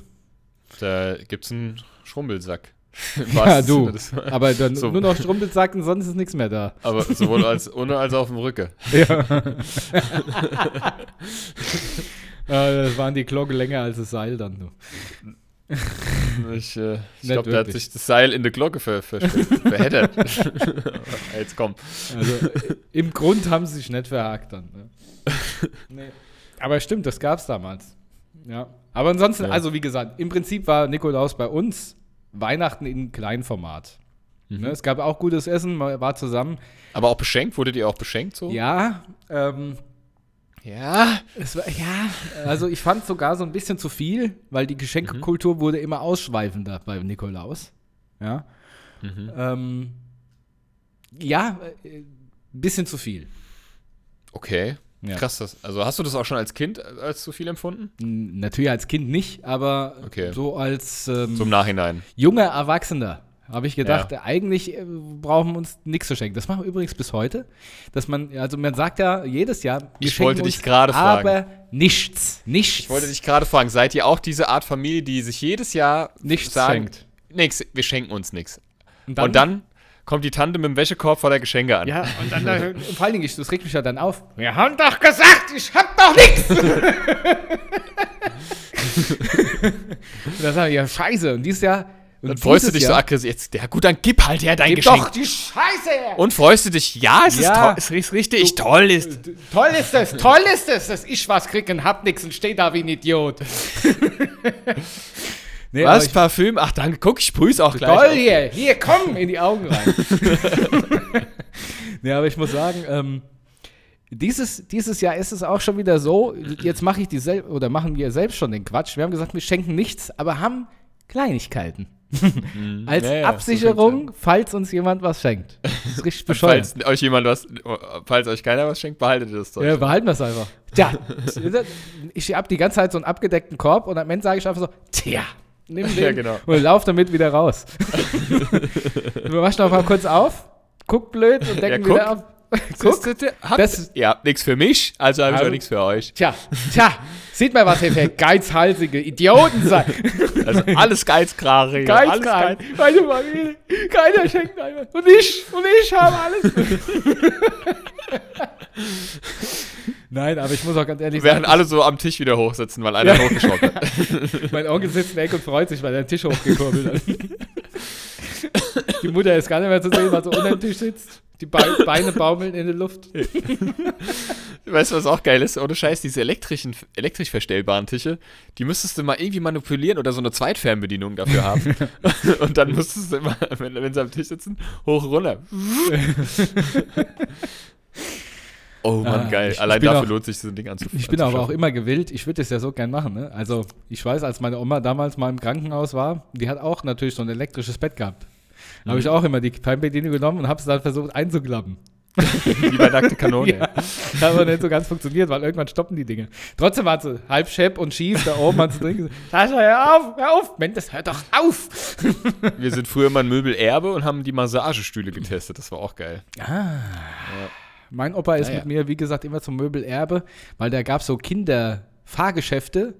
Da gibt's einen Schrumpelsack. Ja, du. Aber dann So. nur noch Strumpelsack und sonst ist nichts mehr da. Aber sowohl als ohne als auf dem Rücken. Ja. Das waren die Glocke länger als das Seil dann. Du. Ich, äh, ich glaube, der hat sich das Seil in der Glocke ver verheddert. Jetzt komm. Also im Grund haben sie sich nicht verhakt dann. Ne? Nee. Aber stimmt, das gab es damals. Ja. Aber ansonsten, Ja. also wie gesagt, im Prinzip war Nikolaus bei uns Weihnachten in Kleinformat. Mhm. Ne? Es gab auch gutes Essen, man war zusammen. Aber auch beschenkt? Wurdet ihr auch beschenkt so? Ja, ähm, Ja. es war, ja, also ich fand sogar so ein bisschen zu viel, weil die Geschenkekultur wurde immer ausschweifender bei Nikolaus. Ja. Mhm. Ähm, ja, äh, ein bisschen zu viel. Okay. Ja. Krass. Das, also hast du das auch schon als Kind äh, als zu viel empfunden? Natürlich als Kind nicht, aber Okay. so als ähm, Zum Nachhinein. junger Erwachsener habe ich gedacht, eigentlich äh, brauchen wir uns nichts zu schenken. Das machen wir übrigens bis heute, dass man, also man sagt ja jedes Jahr, wir Ich wollte uns dich gerade fragen. aber nichts, nichts, Ich wollte dich gerade fragen, seid ihr auch diese Art Familie, die sich jedes Jahr nichts sagen, schenkt. nix, wir schenken uns nichts. Und Und dann kommt die Tante mit dem Wäschekorb vor der Geschenke an. ja, und dann, äh, vor allen Dingen, ich- das regt mich ja dann auf. Wir haben doch gesagt, ich hab doch nichts. und dann sage ich, ja, scheiße. Und dieses Jahr, und Dann freust du dich so Jahr, aggressiv. Jetzt, ja gut, dann gib halt her dein Gib Geschenk. doch die Scheiße her. Und freust du dich, ja, es Ja. ist, toll, es ist richtig toll. Ist. Toll ist es, toll ist es, dass ich was krieg und hab nix und steh da wie ein Idiot. nee, Was, ich, Parfüm? Ach danke, guck, ich sprüh's auch gleich. toll auf. hier, hier, komm, in die Augen rein. nee, aber ich muss sagen, ähm, dieses, dieses Jahr ist es auch schon wieder so, jetzt mache ich die sel oder machen wir selbst schon den Quatsch. Wir haben gesagt, wir schenken nichts, aber haben Kleinigkeiten. Als Ja, ja, so Absicherung, falls uns jemand was schenkt. Das ist richtig bescheuert. Falls euch jemand was, falls euch keiner was schenkt, behaltet ihr das Zeug. Ja, behalten wir es einfach. Tja, ich habe die ganze Zeit so einen abgedeckten Korb und am Ende sage ich einfach so, tja, nimm den Ja, genau. und lauf damit wieder raus. wir waschen noch mal kurz auf, guck blöd und decken Ja, wieder auf. guck. Habt, Das- ihr habt nichts für mich, also habe ich Also- auch nichts für euch. Tja, tja, sieht mal, was ihr für geizhalsige Idioten seid. Also alles Geizkrare. hier, alles Geizkrank. Geiz- Meine Familie, keiner schenkt einmal. Und ich, und ich habe alles. Nein, aber ich muss auch ganz ehrlich Während sagen, alle so am Tisch wieder hochsitzen, weil einer Ja. hochgeschaut hat. Mein Onkel sitzt in Ecke und freut sich, weil er den Tisch hochgekurbelt hat. Die Mutter ist gar nicht mehr zu sehen, weil sie unter dem Tisch sitzt. Die Be Beine baumeln in der Luft. Weißt du, was auch geil ist? Ohne Scheiß, diese elektrischen, elektrisch verstellbaren Tische, die müsstest du mal irgendwie manipulieren oder so eine Zweitfernbedienung dafür haben. Und dann müsstest du immer, wenn, wenn sie am Tisch sitzen, hoch runter. Oh Mann, Ah, geil. Allein dafür auch- lohnt sich so ein Ding anzuf Ich bin aber auch immer gewillt, ich würde es ja so gern machen. Ne? Also, ich weiß, als meine Oma damals mal im Krankenhaus war, die hat auch natürlich so ein elektrisches Bett gehabt. Da habe ich auch immer die Fernbedienung genommen und habe es dann versucht einzuklappen. Wie bei nackte Kanone. Ja, hat aber nicht so ganz funktioniert, weil irgendwann stoppen die Dinge. Trotzdem war sie halb schepp und schief da oben an zu trinken. Sascha, hör auf, hör auf. Mendes, hör doch auf. Wir sind früher mal ein Möbelerbe und haben die Massagestühle getestet. Das war auch geil. Mein Opa ist Ah, ja. mit mir, wie gesagt, immer zum Möbelerbe, weil da gab es so Kinderfahrgeschäfte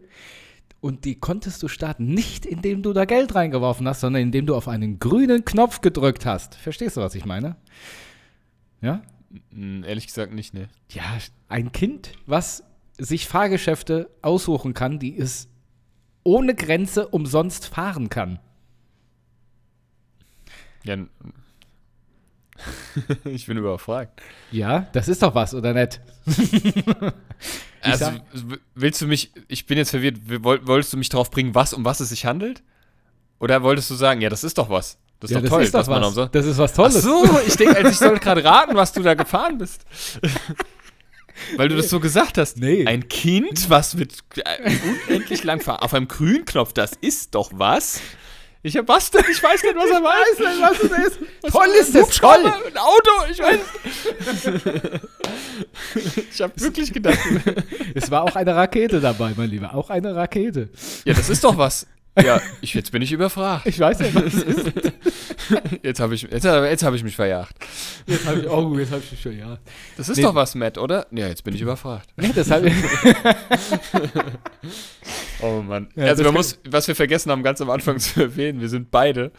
und die konntest du starten, nicht indem du da Geld reingeworfen hast, sondern indem du auf einen grünen Knopf gedrückt hast. Verstehst du, was ich meine? Ja? Hm, ehrlich gesagt nicht, ne. Ja, ein Kind, was sich Fahrgeschäfte aussuchen kann, die es ohne Grenze umsonst fahren kann. Ja, ich bin überfragt. Ja, das ist doch was, oder nicht? Also, sag- willst du mich, ich bin jetzt verwirrt, woll- wolltest du mich darauf bringen, was, um was es sich handelt? Oder wolltest du sagen, ja, das ist doch was. Das ist ja, doch toll, ist doch was. umsonst. Das ist was Ach Tolles. so, ich denke, also ich soll gerade raten, was du da gefahren bist. Weil du das so gesagt hast. Nee. Ein Kind, was mit äh, unendlich lang fahren, auf einem Grünknopf, das ist doch was? Ich hab was denn? Ich weiß nicht, was er weiß. Nicht, was es ist. Was Toll ist das, toll. Ein Auto, ich weiß. ich habe wirklich gedacht, Es war auch eine Rakete dabei, mein Lieber. Auch eine Rakete. ja, das ist doch was. Ja, ich, jetzt bin ich überfragt. Ich weiß nicht, was es ist. Jetzt habe ich, jetzt, jetzt hab ich mich verjagt. Jetzt hab ich, oh, jetzt habe ich schon, ja. Das ist Nee. doch was, Matt, oder? Ja, jetzt bin ich überfragt. Nee, das hab ich, Oh Mann. Ja, also man muss, was wir vergessen haben, ganz am Anfang zu erwähnen, wir sind beide,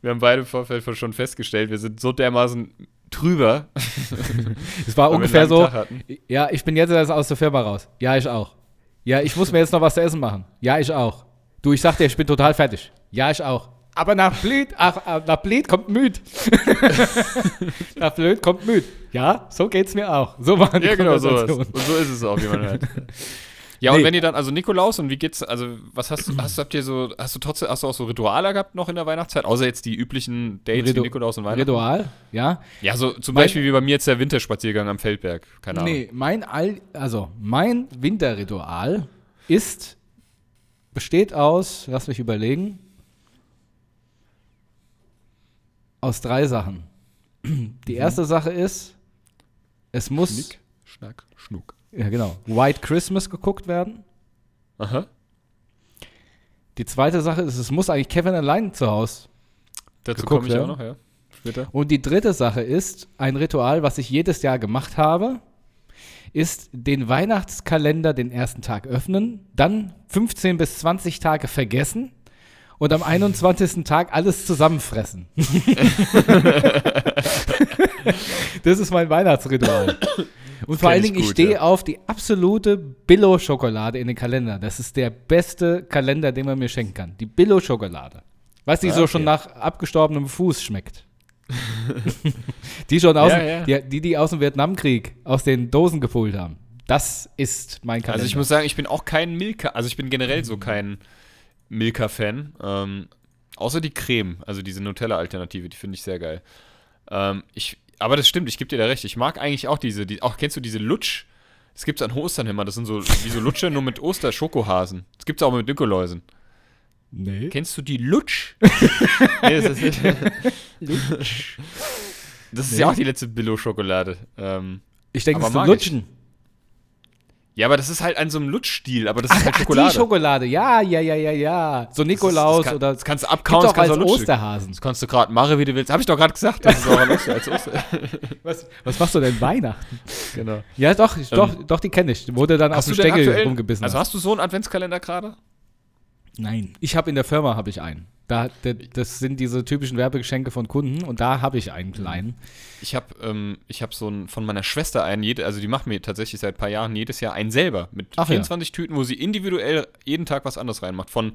wir haben beide im Vorfeld schon festgestellt, wir sind so dermaßen drüber. es war ungefähr so, ja, ich bin jetzt erst aus der Firma raus. Ja, ich auch. Ja, ich muss mir jetzt noch was zu essen machen. Ja, ich auch. Du, ich sag dir, ich bin total fertig. Ja, ich auch. Aber nach Blüt, ach, äh, nach Blüt kommt müd. nach Blöd kommt müd. Ja, so geht's mir auch. So waren die Ja, genau, sowas. Und so ist es auch, wie man hört. Ja, und Nee. wenn ihr dann, also Nikolaus und wie geht's, also was hast du, hast, habt ihr so, hast du trotzdem, hast du auch so Rituale gehabt noch in der Weihnachtszeit, außer jetzt die üblichen Dates Ritu- wie Nikolaus und Weihnachten? Ritual, ja. Ja, so zum Mein- Beispiel wie bei mir jetzt der Winterspaziergang am Feldberg, keine Ahnung. Nee, mein All, also mein Winterritual ist, besteht aus, lass mich überlegen, aus drei Sachen. Die erste Sache ist, es muss, Schnick, Schnack, Schnuck. ja genau, White Christmas geguckt werden. Aha. Die zweite Sache ist, es muss eigentlich Kevin allein zu Hause. Dazu komme ich auch werden. noch, ja. Später. Und die dritte Sache ist, ein Ritual, was ich jedes Jahr gemacht habe, ist den Weihnachtskalender den ersten Tag öffnen, dann 15 bis 20 Tage vergessen und am 21. Tag alles zusammenfressen. das ist mein Weihnachtsritual. Und vor allen ich Dingen, ich gut, stehe ja. auf die absolute Billo-Schokolade in den Kalender. Das ist der beste Kalender, den man mir schenken kann. Die Billo-Schokolade. Weißt du, die Ah, so okay. schon nach abgestorbenem Fuß schmeckt. die schon aus, Ja, dem- ja. Die, die, die aus dem Vietnamkrieg aus den Dosen gepult haben. Das ist mein Kalender. Also ich muss sagen, ich bin auch kein Milka, also ich bin generell so kein Milka-Fan. Ähm, außer die Creme, also diese Nutella-Alternative, die finde ich sehr geil. Ähm, ich, aber das stimmt, ich gebe dir da recht. Ich mag eigentlich auch diese, die, auch kennst du diese Lutsch? Das gibt es an Ostern immer. Das sind so wie so Lutsche, nur mit Oster-Schokohasen. Das gibt es auch mit Nikoläusen. Nee. Kennst du die Lutsch? nee, das ist Das ist ja auch die letzte Billo-Schokolade. Ähm, Ich denke, es ist Lutschen. ja, aber das ist halt an so einem Lutschstil, aber das ist Ach, halt ach, Schokolade. die Schokolade. Ja, ja, ja, ja, ja. So Nikolaus das kann, oder Das kannst du abkauen, das kannst als du. Osterhasen. Das kannst du gerade machen, wie du willst. Habe ich doch gerade gesagt. Das ist auch lustig als Oster. Was, was machst du denn Weihnachten? genau. Ja, doch, ich, doch, doch, die kenne ich. Du dann auf dem Steckel rumgebissen also hast du so einen Adventskalender gerade? Nein. Ich habe in der Firma habe ich einen. Da, das sind diese typischen Werbegeschenke von Kunden und da habe ich einen kleinen. Ich habe ähm, ich hab so einen von meiner Schwester einen, also die macht mir tatsächlich seit ein paar Jahren jedes Jahr einen selber mit Ach ja. 24 Tüten, wo sie individuell jeden Tag was anderes reinmacht. Von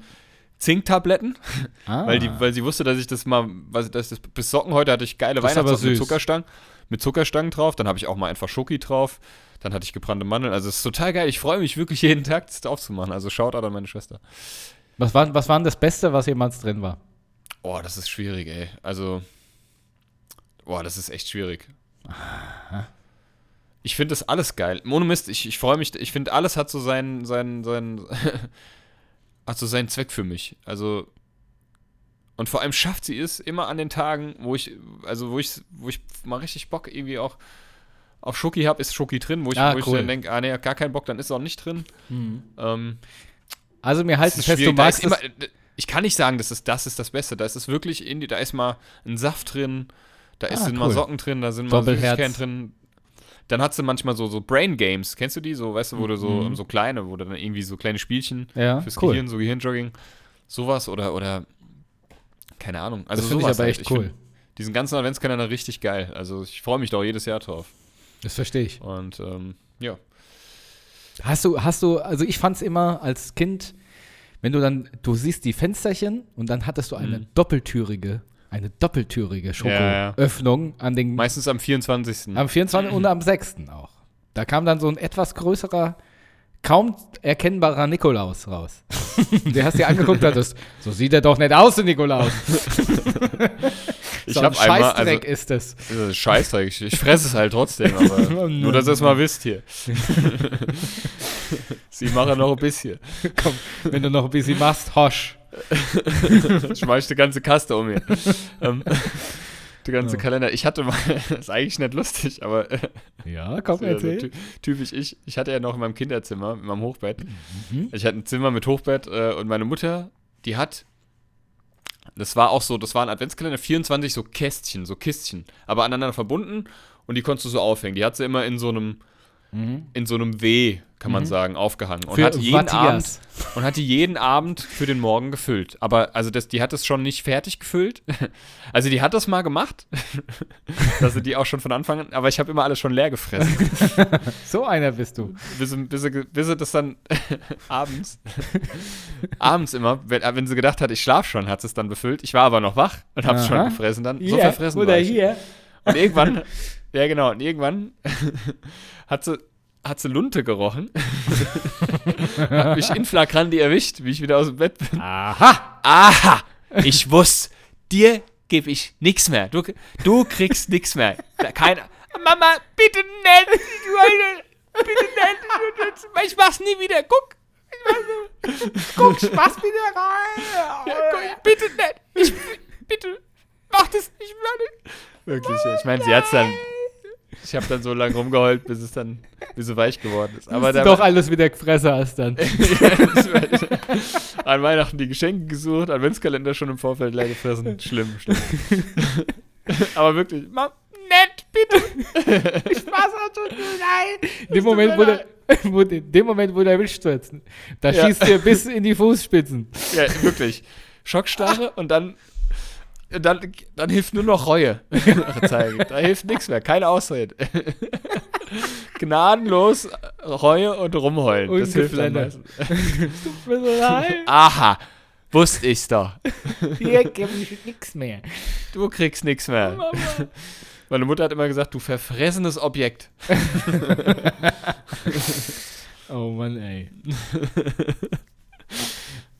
Zinktabletten, Ah. weil, die, weil sie wusste, dass ich das mal, was, dass das, bis Socken heute hatte ich geile Weihnachtssocken mit. Zuckerstangen, mit Zuckerstangen drauf, dann habe ich auch mal einfach Schoki drauf, dann hatte ich gebrannte Mandeln, also es ist total geil, ich freue mich wirklich jeden Tag, das aufzumachen, also Shoutout an meine Schwester. Was, war, was war denn das Beste, was jemals drin war? Oh, das ist schwierig, ey, also, boah, das ist echt schwierig. Ich finde das alles geil. Ohne Mist, ich, ich freue mich, ich finde alles hat so seinen, seinen, seinen, hat so seinen Zweck für mich. Also, und vor allem schafft sie es immer an den Tagen, wo ich, also wo ich, wo ich mal richtig Bock irgendwie auch auf Schoki habe, ist Schoki drin, wo ich, Ah, wo ich cool. dann denke, ah nee, gar keinen Bock, dann ist es auch nicht drin. Ähm, Also mir halten fest, du. Da magst immer, ich kann nicht sagen, das ist, das ist das Beste. Da ist es wirklich, in die, da ist mal ein Saft drin, da ist Ah, sind mal cool. Socken drin, da sind mal. Süßigkeiten drin. Dann hat sie manchmal so, so Brain Games, kennst du die? So, weißt du, wo du so, Mhm. so kleine, wo du dann irgendwie so kleine Spielchen Ja, fürs cool. Gehirn, so Gehirnjogging, sowas oder, oder keine Ahnung. Also das finde ich aber halt. echt Ich cool. diesen ganzen Adventskalender richtig geil. Also ich freue mich doch jedes Jahr drauf. Das verstehe ich. Und ähm, ja. Hast du, hast du, also ich fand es immer als Kind, wenn du dann, du siehst die Fensterchen und dann hattest du eine Mhm. doppeltürige, eine doppeltürige Ja, ja. Schokoöffnung an den, Meistens am 24. am 24. und am 6. auch. Da kam dann so ein etwas größerer, kaum erkennbarer Nikolaus raus. Der hast dir angeguckt und hattest, so sieht er doch nicht aus, der Nikolaus. ich so ein habe einmal, also, Scheißdreck ist es. Das ist Scheißdreck. Ich, ich fresse es halt trotzdem, aber nur, dass ihr es mal wisst hier. Sie machen noch ein bisschen. Komm, wenn du noch ein bisschen machst, hosch. Schmeiß die ganze Kaste um hier. ähm, die ganze Ja. Kalender. Ich hatte mal, das ist eigentlich nicht lustig, aber äh, Ja, komm, das ist erzähl. ty typisch ich. Ich hatte ja noch in meinem Kinderzimmer, in meinem Hochbett. Mhm. Ich hatte ein Zimmer mit Hochbett äh, und meine Mutter, die hat, das war auch so, das war ein Adventskalender, 24 so Kästchen, so Kistchen, aber aneinander verbunden und die konntest du so aufhängen. Die hat sie immer in so einem, Mhm. in so einem W, kann man sagen, aufgehangen. Und Für hat jeden Abend und hat die jeden Abend für den Morgen gefüllt. Aber also das, die hat es schon nicht fertig gefüllt. Also die hat das mal gemacht, dass sie die auch schon von Anfang an, aber ich habe immer alles schon leer gefressen, So einer bist du. bis, sie- bis, bis das dann abends, abends immer, wenn, äh, wenn sie gedacht hat, ich schlaf schon, hat sie es dann befüllt. Ich war aber noch wach und habe es schon gefressen dann. so Hier, verfressen oder war ich. hier. Und irgendwann, ja genau, und irgendwann hat sie, hat sie Lunte gerochen, hat mich in Flagranti erwischt, wie ich wieder aus dem Bett bin. Aha. Aha, ich wusste, dir gebe ich nichts mehr. Du, du kriegst nichts mehr. Da Keine, Mama, bitte wollte- Bitte nicht. Ich mach's nie wieder. Guck. Guck, Spaß wieder rein. Ja, guck, bitte nicht. Ich, bitte, mach das nicht mehr. Wirklich, ich meine, sie hat's dann. Ich habe dann so lange rumgeheult, bis es dann, bis sie weich geworden ist. Aber du doch alles wieder gefressen hast dann. an Weihnachten die Geschenke gesucht, Adventskalender schon im Vorfeld leer gefressen. Schlimm, schlimm. Aber wirklich, Mom, nett, bitte. Ich war's tut mir leid. In dem Moment, wo der, wo, in dem Moment, wo der erwischt wird, da Ja. schießt dir bis in die Fußspitzen. Ja, wirklich. Schockstarre und dann, dann, dann hilft nur noch Reue. Da hilft nichts mehr, keine Ausrede. Gnadenlos Reue und rumheulen. Und das hilft am meisten. Tut mir so leid. Aha, wusste ich's doch. Hier gebe ich nichts mehr. Du kriegst nichts mehr. Meine Mutter hat immer gesagt, du verfressenes Objekt. Oh Mann, ey.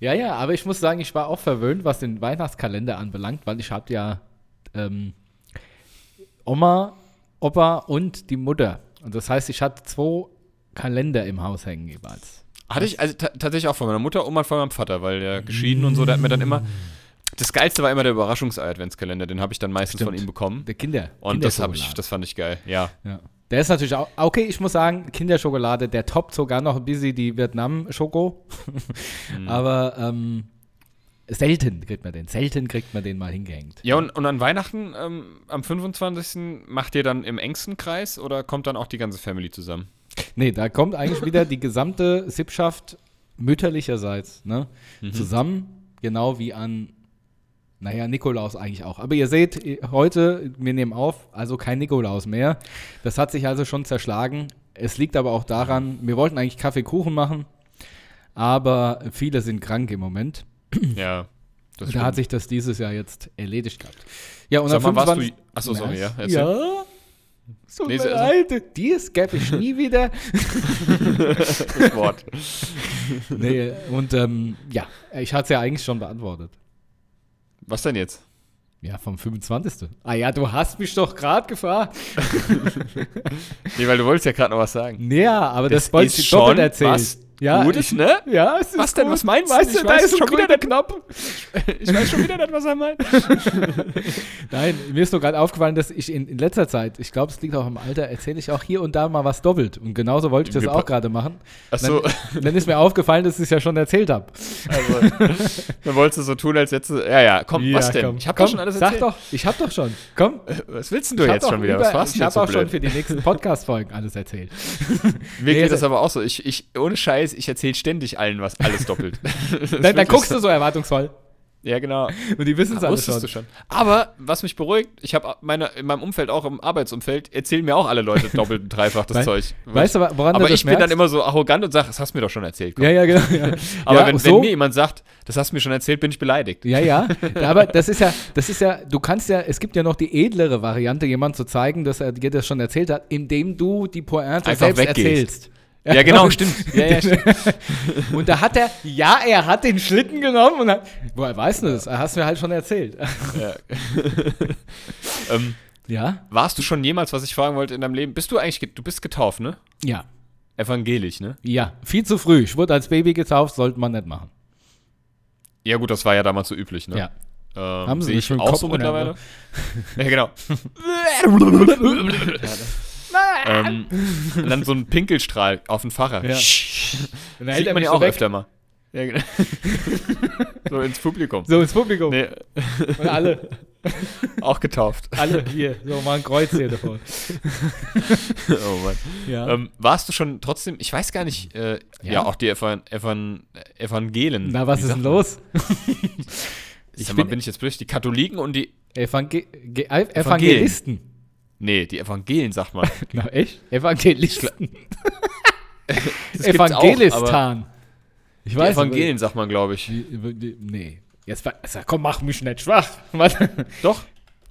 Ja, ja, aber ich muss sagen, ich war auch verwöhnt, was den Weihnachtskalender anbelangt, weil ich habe ja ähm, Oma, Opa und die Mutter. Und das heißt, ich hatte zwei Kalender im Haus hängen jeweils. Hatte ich also ta- tatsächlich auch von meiner Mutter, Oma und von meinem Vater, weil der geschieden und so, der hat mir dann immer. Das geilste war immer der Überraschungsei-Adventskalender, den habe ich dann meistens Stimmt. von ihm bekommen. Der Kinder. Und das habe ich, das fand ich geil, ja. Ja. Der ist natürlich auch, okay, ich muss sagen, Kinderschokolade, der toppt sogar noch ein bisschen die Vietnam-Schoko. Mhm. Aber ähm, selten kriegt man den. Selten kriegt man den mal hingehängt. Ja, und, und an Weihnachten ähm, am 25. macht ihr dann im engsten Kreis oder kommt dann auch die ganze Family zusammen? Nee, da kommt eigentlich wieder die gesamte Sippschaft mütterlicherseits ne, Mhm. zusammen, genau wie an, naja, Nikolaus eigentlich auch. Aber ihr seht, eh, heute, wir nehmen auf, also kein Nikolaus mehr. Das hat sich also schon zerschlagen. Es liegt aber auch daran, wir wollten eigentlich Kaffeekuchen machen, aber viele sind krank im Moment. ja. Das da hat sich das dieses Jahr jetzt erledigt gehabt. Ja, und Sag mal, warst du. 25. Achso, sorry, ja. erzähl. Ja. So Nee, nee, so- leid. Dies gäbe ich nie wieder. Das Wort. nee, und ähm, ja, ich hatte es ja eigentlich schon beantwortet. Was denn jetzt? Ja, vom 25. Ah ja, du hast mich doch gerade gefragt. Nee, weil du wolltest ja gerade noch was sagen. Ja, aber das, Das wollte ist ich doppelt schon erzählen. was Ja, Gutes, ich- ne? Ja, es ist Was denn? gut. Was meinst du? Weißt Ich du, da weiß ist schon wieder der Knopf. Ich weiß schon wieder nicht, was er meint. Nein, mir ist nur gerade aufgefallen, dass ich in, in letzter Zeit, ich glaube, es liegt auch im Alter, erzähle ich auch hier und da mal was doppelt. Und genauso wollte ich das Wir auch gerade machen. Achso, Dann, dann ist mir aufgefallen, dass ich es ja schon erzählt habe. also, dann wolltest du so tun, als du. Ja, ja, komm, was denn? ich hab doch schon alles Sag erzählt. doch, ich habe doch schon. Komm. Was willst denn du ich jetzt schon wieder? über- was warst ich habe jetzt auch so schon blöd? für die nächsten Podcast-Folgen alles erzählt. Mir Nee, geht das aber auch so. Ich, ich, ohne Scheiß, ich erzähle ständig allen was, alles doppelt. Dann, dann guckst du so erwartungsvoll. Ja, genau. Und die wissen es alle Wusstest schon. du schon. Aber was mich beruhigt, ich habe meine in meinem Umfeld, auch im Arbeitsumfeld, erzählen mir auch alle Leute doppelt und dreifach das Zeug. Weißt du, woran aber ich bin dann merkst? immer so arrogant und sage, das hast du mir doch schon erzählt. komm. Ja, ja, genau. Ja. Aber ja, wenn, so, wenn mir jemand sagt, das hast du mir schon erzählt, bin ich beleidigt. Ja, ja. Aber das ist ja, das ist ja, du kannst ja, es gibt ja noch die edlere Variante, jemand zu zeigen, dass er dir das schon erzählt hat, indem du die Pointe Einfach selbst weggehst. erzählst. Ja, genau, stimmt. Ja, ja, stimmt. Und da hat er, ja, er hat den Schlitten genommen und hat, woher weißt du das? Er hast mir halt schon erzählt. Ja. ähm, Ja? warst du schon jemals, was ich fragen wollte in deinem Leben, bist du eigentlich, ge- du bist getauft, ne? Ja. Evangelisch, ne? Ja. Viel zu früh. Ich wurde als Baby getauft, sollte man nicht machen. Ja gut, das war ja damals so üblich, ne? Ja. Ähm, Haben sie ich schon auch Kopf so mittlerweile? ja, genau. Ähm, und dann so ein Pinkelstrahl auf den Fahrer. Ja. Sieht Und dann hält man ja auch weg. öfter mal. Ja, genau. so ins Publikum. So ins Publikum. Nee, Und alle, auch getauft. alle hier, so mal ein Kreuz hier davor. oh Mann. Ja. Ähm, warst du schon trotzdem, ich weiß gar nicht, äh, ja. Ja. auch die Evan, Evan, Evangelen. Na, was ist denn los? Ich sag mal, bin ich jetzt blöd? Die Katholiken und die, Evangel Ge Evangelisten. Nee, die Evangelen, sagt man. Na, echt? Evangelisten. Auch, Evangelistan. ich Die weiß Evangelien, sagt man, glaube ich. die- die- Nee. Jetzt, sag, komm, mach mich nicht schwach. Doch,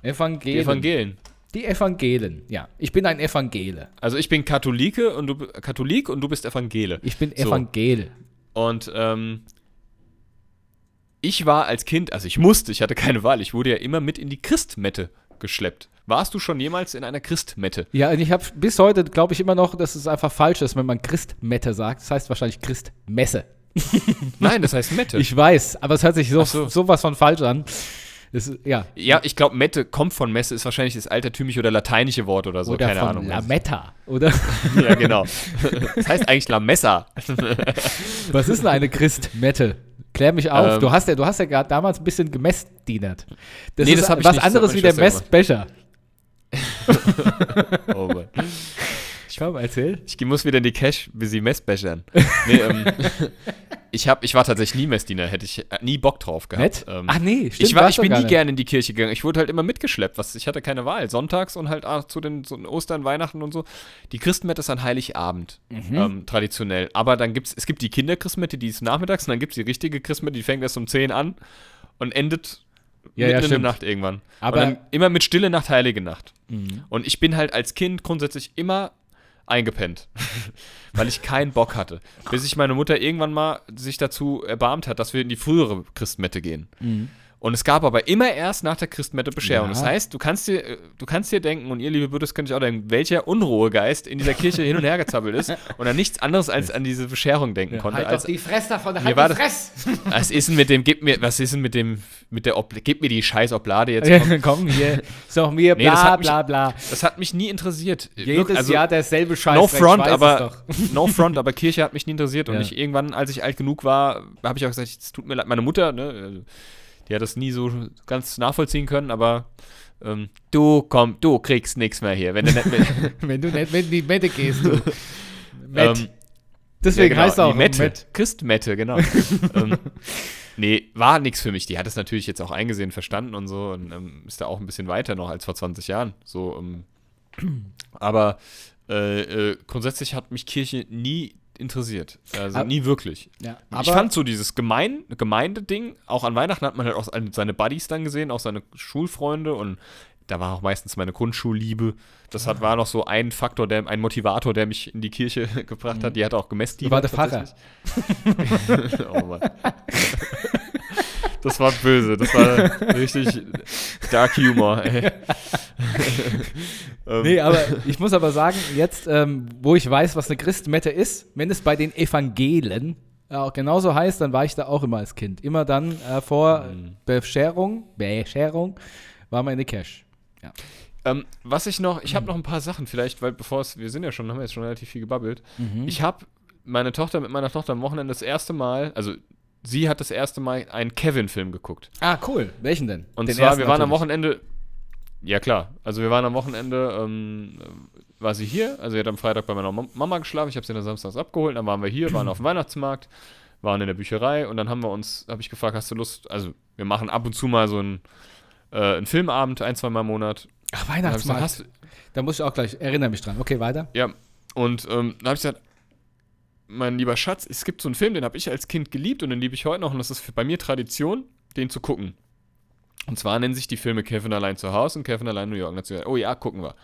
die Evangelien. Evangelien. Die Evangelen, ja. Ich bin ein Evangele. Also ich bin Katholike und du Katholik und du bist Evangele. Ich bin So. Evangel. Und ähm, ich war als Kind, also ich musste, ich hatte keine Wahl, ich wurde ja immer mit in die Christmette geschleppt. Warst du schon jemals in einer Christmette? Ja, ich habe bis heute, glaube ich, immer noch, dass es einfach falsch ist, wenn man Christmette sagt. Das heißt wahrscheinlich Christmesse. Nein, das heißt Mette. Ich weiß, aber es hört sich so, so. sowas von falsch an. Das ja. ja, ich glaube, Mette kommt von Messe, ist wahrscheinlich das altertümliche oder lateinische Wort oder so, Oder keine von Ahnung. Lametta. Oder Ja, genau. Das heißt eigentlich La Messa. was ist denn eine Christmette? Klär mich auf. Ähm. du hast ja, du hast ja gerade damals ein bisschen gemessdienert. Das Nee, ist das hab ich was anderes wie der Messbecher. Oh Mann. Komm, erzähl. Ich muss wieder in die Cash, wie sie Messbechern. Nee, ähm, ich, hab, ich war tatsächlich nie Messdiener, hätte ich äh, nie Bock drauf gehabt. Nett? Ähm, Ach nee, stimmt. ich, war, ich bin nie gerne in die Kirche gegangen. Ich wurde halt immer mitgeschleppt. Was, ich hatte keine Wahl. Sonntags und halt ah, zu den so Ostern, Weihnachten und so. Die Christmette ist an Heiligabend, Mhm. ähm, traditionell. Aber dann gibt's, es gibt die Kinderchristmette, die ist nachmittags und dann gibt es die richtige Christmette, die fängt erst um 10 an und endet Ja, mitten ja, in der. Nacht irgendwann. Aber- immer mit Stille Nacht, Heilige Nacht. Mhm. Und ich bin halt als Kind grundsätzlich immer eingepennt, weil ich keinen Bock hatte. Bis sich meine Mutter irgendwann mal sich dazu erbarmt hat, dass wir in die frühere Christmette gehen. Und es gab aber immer erst nach der Christmette Bescherung. Ja. Das heißt, du kannst dir, äh, du kannst dir denken, und ihr liebe Brüder, könnt ihr auch denken, welcher Unruhegeist in dieser Kirche hin und her gezappelt ist und an nichts anderes als an diese Bescherung denken konnte. Halt als, doch die Fresse davon, Mir halt war die das- Fresse. was ist denn mit dem, gib mir, was ist denn mit dem, mit der, Obl gib mir die scheiß Oblade jetzt. Ja, Komm. komm, hier. Ist doch mir, Nee, das bla, hat mich- bla, bla. Das hat mich nie interessiert. Jedes Also, Jahr derselbe Scheiß. No front, aber Doch. no front, aber Kirche hat mich nie interessiert und Ja. ich irgendwann, als ich alt genug war, habe ich auch gesagt, es tut mir leid, meine Mutter, ne, die hat das nie so ganz nachvollziehen können, aber ähm, du komm, du kriegst nichts mehr hier, wenn du nicht mit, Wenn du nicht mit in die Mette gehst, du. Met. ähm, Deswegen ja, genau, heißt er auch Mette, Met. Christmette, genau. ähm, nee, war nichts für mich. Die hat es natürlich jetzt auch eingesehen, verstanden und so und ähm, ist da auch ein bisschen weiter noch als vor 20 Jahren. So, ähm, aber äh, äh, grundsätzlich hat mich Kirche nie interessiert. Also Aber- nie wirklich. Ja, ich fand so dieses Gemein Gemeindeding, auch an Weihnachten hat man halt auch seine Buddies dann gesehen, auch seine Schulfreunde und da war auch meistens meine Grundschulliebe. Das hat, war noch so ein Faktor, der, ein Motivator, der mich in die Kirche gebracht hat. Die hat auch gemäst. Du war der Pfarrer. oh Mann. Das war böse. Das war richtig Dark Humor, ey. ähm. Nee, aber ich muss aber sagen, jetzt, ähm, wo ich weiß, was eine Christmette ist, wenn es bei den Evangelen auch genauso heißt, dann war ich da auch immer als Kind. Immer dann äh, vor mhm. Bescherung, Bescherung, war man in der Cash. Ja. Ähm, was ich noch, ich habe noch ein paar Sachen vielleicht, weil bevor es, wir sind ja schon, haben wir jetzt schon relativ viel gebabbelt. Mhm. Ich habe meine Tochter mit meiner Tochter am Wochenende das erste Mal, also sie hat das erste Mal einen Kevin-Film geguckt. Ah, cool. Welchen denn? Und Den zwar, wir waren natürlich. am Wochenende, ja klar, also wir waren am Wochenende, ähm, war sie hier, also sie hat am Freitag bei meiner Mama geschlafen, ich habe sie dann samstags abgeholt, dann waren wir hier, waren auf dem Weihnachtsmarkt, waren in der Bücherei und dann haben wir uns, habe ich gefragt, hast du Lust, also wir machen ab und zu mal so einen, äh, einen Filmabend, ein, zwei Mal im Monat. Ach, Weihnachtsmarkt. Gesagt, da muss ich auch gleich, erinnere mich dran. Okay, weiter. Ja, und ähm, dann habe ich gesagt, mein lieber Schatz, es gibt so einen Film, den habe ich als Kind geliebt und den liebe ich heute noch und das ist bei mir Tradition, den zu gucken. Und zwar nennen sich die Filme Kevin allein zu Hause und Kevin allein New York. Oh ja, gucken wir.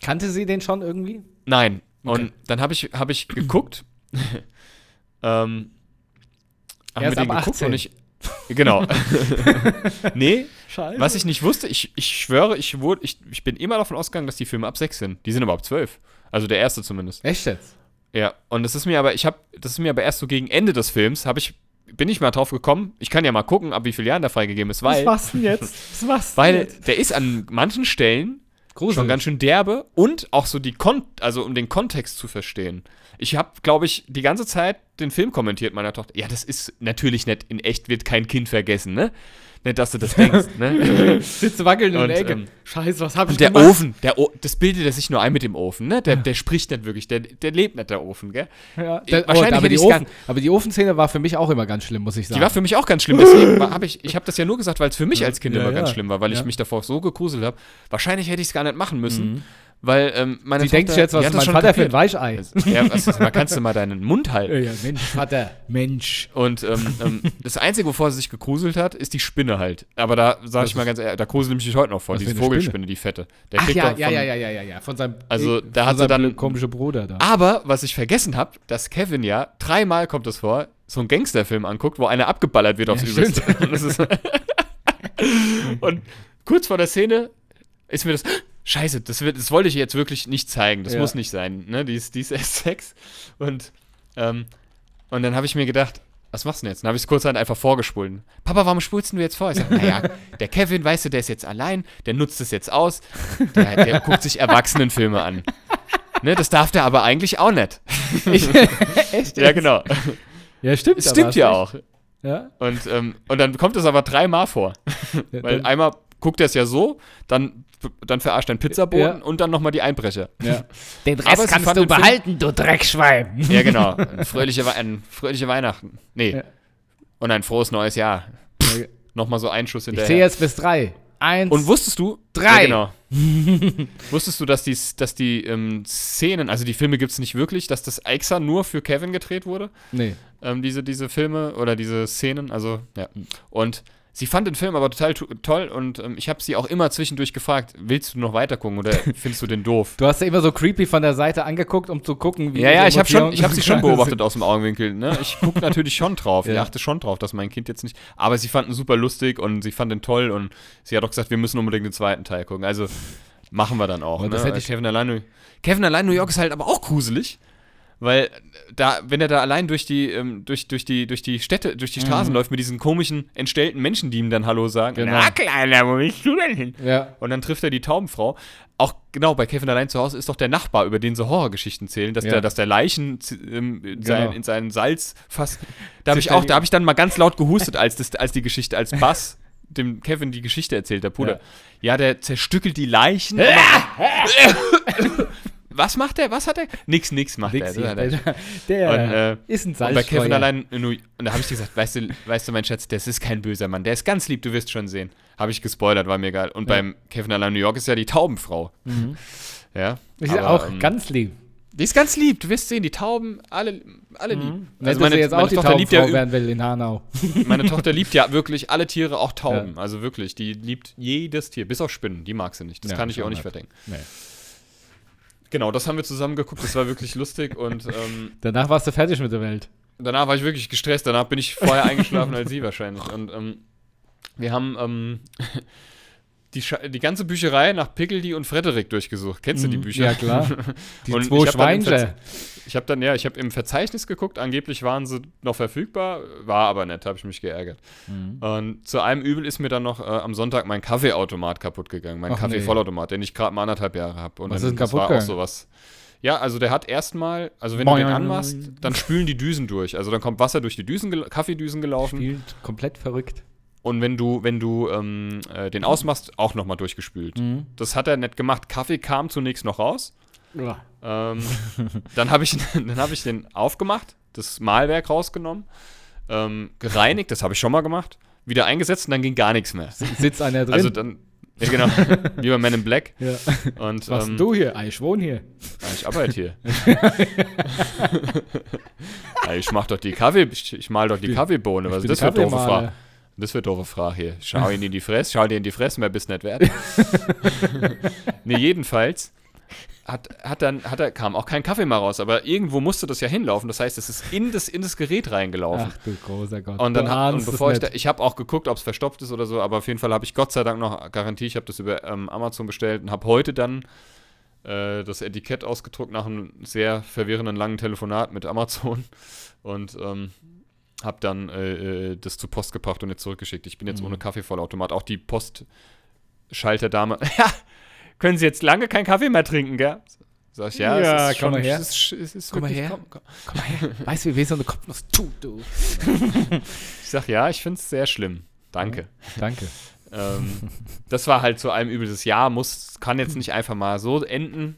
Kannte sie den schon irgendwie? Nein. Okay. Und dann habe ich, hab ich geguckt. ähm, haben wir den geguckt 18. und ich. Genau. nee, Scheiße. was ich nicht wusste, ich, ich schwöre, ich, wurde, ich, ich bin immer davon ausgegangen, dass die Filme ab 6 sind. Die sind aber ab 12. Also der erste zumindest. Echt jetzt? Ja, und das ist mir aber, ich habe, das ist mir aber erst so gegen Ende des Films, habe ich, bin ich mal drauf gekommen, ich kann ja mal gucken, ab wie vielen Jahren der freigegeben ist, weil. Was machst du denn jetzt? Was machst weil jetzt? der ist an manchen Stellen Gruselig. schon ganz schön derbe und auch so die Kon also um den Kontext zu verstehen. Ich habe, glaube ich, die ganze Zeit den Film kommentiert meiner Tochter. Ja, das ist natürlich nicht in echt wird kein Kind vergessen, ne? Nicht, dass du das denkst, ne? Sitzt wackeln in der Ecke. Ähm, Scheiße, was hab ich der gemacht? Der Ofen, der o das bildet er sich nur ein mit dem Ofen, ne? Der, der spricht nicht wirklich, der, der lebt nicht, der Ofen, gell? Ja, der, Wahrscheinlich oh, aber, die Ofen, aber die Ofenszene war für mich auch immer ganz schlimm, muss ich sagen. Die war für mich auch ganz schlimm, deswegen habe ich, ich habe das ja nur gesagt, weil es für mich als Kind ja, immer ja. ganz schlimm war, weil ich mich davor so gegruselt habe. Wahrscheinlich hätte ich es gar nicht machen müssen. Mhm. Weil ähm, meine Sie Tochter, denkt jetzt, was ist mein Vater kapiert. für ein Weichei? Ja, was, mal kannst du mal deinen Mund halten. Ja, Mensch, Vater, Mensch. Und ähm, ähm, das Einzige, wovor sie sich gegruselt hat, ist die Spinne halt. Aber da sage ich mal ganz ehrlich, da grusel ich mich heute noch vor, diese Vogelspinne, die fette. Der Ach ja, ja, ja, ja, ja, ja, ja, von seinem, also, da hat sie dann komische Bruder da. Aber, was ich vergessen habe, dass Kevin ja, dreimal kommt es vor, so einen Gangsterfilm anguckt, wo einer abgeballert wird aufs ja, Übelste. Und, und kurz vor der Szene ist mir das Scheiße, das, wird, das wollte ich jetzt wirklich nicht zeigen. Das ja. muss nicht sein. Ne? Die, ist, die ist erst Sex. Und, ähm, und dann habe ich mir gedacht, was machst du denn jetzt? Dann habe ich es kurz einfach vorgespult. Papa, warum spulst du jetzt vor? Ich sage, naja, der Kevin, weißt du, der ist jetzt allein, der nutzt es jetzt aus, der, der guckt sich Erwachsenenfilme an. Ne, das darf der aber eigentlich auch nicht. Ich, echt? Ja, genau. Ja, stimmt. Das stimmt ja auch. Ja? Und, ähm, und dann kommt es aber dreimal vor. Weil einmal guckt er es ja so, dann, dann verarscht er den Pizzaboden ja. und dann nochmal die Einbrecher. Ja. Den Rest kannst du behalten, du Dreckschwein. Ja, genau. Ein fröhliche, ein fröhliche Weihnachten. Nee. Ja. Und ein frohes neues Jahr. Ja. Nochmal so ein Schuss hinterher. Ich sehe jetzt bis drei. Eins. Und wusstest du? Drei. Ja, genau. wusstest du, dass die, dass die ähm, Szenen, also die Filme gibt es nicht wirklich, dass das extra nur für Kevin gedreht wurde? Nee. Ähm, diese, diese Filme oder diese Szenen, also, ja. Und Sie fand den Film aber total toll und ähm, ich habe sie auch immer zwischendurch gefragt, willst du noch weiter gucken oder findest du den doof? Du hast ja immer so creepy von der Seite angeguckt, um zu gucken, wie Ja, ja, ich habe schon ich habe sie schon beobachtet aus dem Augenwinkel, ne? Ich gucke natürlich schon drauf. ja. Ich achte schon drauf, dass mein Kind jetzt nicht, aber sie fanden super lustig und sie fand den toll und sie hat auch gesagt, wir müssen unbedingt den zweiten Teil gucken. Also machen wir dann auch, ne? Das hätte ich Kevin allein Kevin allein New York ist halt aber auch gruselig. Weil da, wenn er da allein durch die, ähm, durch, durch die, durch die Städte, durch die Straßen mhm. läuft mit diesen komischen, entstellten Menschen, die ihm dann Hallo sagen. Genau. Na, Kleiner, wo bist du denn hin? Ja. Und dann trifft er die Taubenfrau. Auch genau, bei Kevin allein zu Hause ist doch der Nachbar, über den so Horrorgeschichten zählen, dass, ja. der, dass der Leichen ähm, in, sein, genau. in seinen Salz fasst. Da habe ich auch, da habe ich dann mal ganz laut gehustet, als, das, als die Geschichte, als Bass dem Kevin die Geschichte erzählt, der Bruder. Ja, ja der zerstückelt die Leichen. was macht er? Was hat er? Nix, nix macht nix er. Der, der und, äh, ist ein Salzstreuer. Und bei Kevin allein, und da habe ich gesagt, weißt du, weißt du, mein Schatz, das ist kein böser Mann, der ist ganz lieb, du wirst schon sehen. Habe ich gespoilert, war mir egal. Und ja. beim Kevin allein New York ist ja die Taubenfrau. Mhm. Ja. Ist aber, auch ähm, ganz lieb. Die ist ganz lieb, du wirst sehen, die Tauben, alle, alle mhm. lieb. Also meine, jetzt auch die Tochter liebt ja werden will in Hanau. Meine Tochter liebt ja wirklich alle Tiere, auch Tauben. Ja. Also wirklich, die liebt jedes Tier, bis auf Spinnen, die mag sie nicht. Das ja, kann ich ihr auch nicht verdenken. Nee. Genau, das haben wir zusammen geguckt, das war wirklich lustig und ähm, danach warst du fertig mit der Welt. Danach war ich wirklich gestresst, danach bin ich vorher eingeschlafen als sie wahrscheinlich. Und ähm, wir haben ähm, die, die ganze Bücherei nach Pickledy und Frederik durchgesucht. Kennst du die Mhm. Bücher? Ja, klar. Die Und zwei ich Schweinchen. Ich habe dann, ja, ich habe im Verzeichnis geguckt, angeblich waren sie noch verfügbar, war aber nicht, habe ich mich geärgert. Mhm. Und zu einem Übel ist mir dann noch äh, am Sonntag mein Kaffeeautomat kaputt gegangen, mein Ach, nee. Kaffeevollautomat, den ich gerade mal anderthalb Jahre habe. Und Was dann, ist das kaputt war auch sowas. Ja, also der hat erstmal, also wenn du den anmachst, dann spülen die Düsen durch. Also dann kommt Wasser durch die Düsen, Kaffeedüsen gelaufen. Spielt komplett verrückt. Und wenn du, wenn du ähm, äh, den ausmachst, auch nochmal durchgespült. Mhm. Das hat er nicht gemacht. Kaffee kam zunächst noch raus. Ja. Ähm, dann habe ich, dann hab ich den aufgemacht, das Mahlwerk rausgenommen, ähm, gereinigt, das habe ich schon mal gemacht, wieder eingesetzt und dann ging gar nichts mehr. Sitzt einer drin. Also dann, ja genau, wie bei Men in Black. ja. Und Was ähm, du hier? Ah, Ich wohne hier. ja, ich arbeite hier. ja, ich mach doch die Kaffee, ich, ich mal doch die Kaffeebohne. Was ist das für doofe. Frage? Das wird doofe Frage hier. Schau ihn in die Fresse, schau dir in die Fresse, mehr bist nicht wert. nee, jedenfalls hat, hat dann, hat er, kam auch kein Kaffee mehr raus, aber irgendwo musste das ja hinlaufen. Das heißt, es ist in das, in das Gerät reingelaufen. Ach du großer Gott. Und dann hat, und bevor ich da, ich habe auch geguckt, ob es verstopft ist oder so, aber auf jeden Fall habe ich Gott sei Dank noch Garantie. Ich habe das über ähm, Amazon bestellt und habe heute dann äh, das Etikett ausgedruckt nach einem sehr verwirrenden langen Telefonat mit Amazon und ähm, habe dann äh, äh, das zur Post gebracht und jetzt zurückgeschickt. Ich bin jetzt Mhm. ohne Kaffeevollautomat. Auch die Postschalterdame. ja, können Sie jetzt lange keinen Kaffee mehr trinken, gell? Sag ich, ja, Ja, es komm mal her. Es ist, es ist Komm mal her. Komm, komm. Komm mal her. Weißt du, wie weh so eine Kopfnuss tut, du? Ich sag, ja, ich finde es sehr schlimm. Danke. Danke. Ähm, das war halt zu einem Übel des Jahr, muss, kann jetzt nicht einfach mal so enden.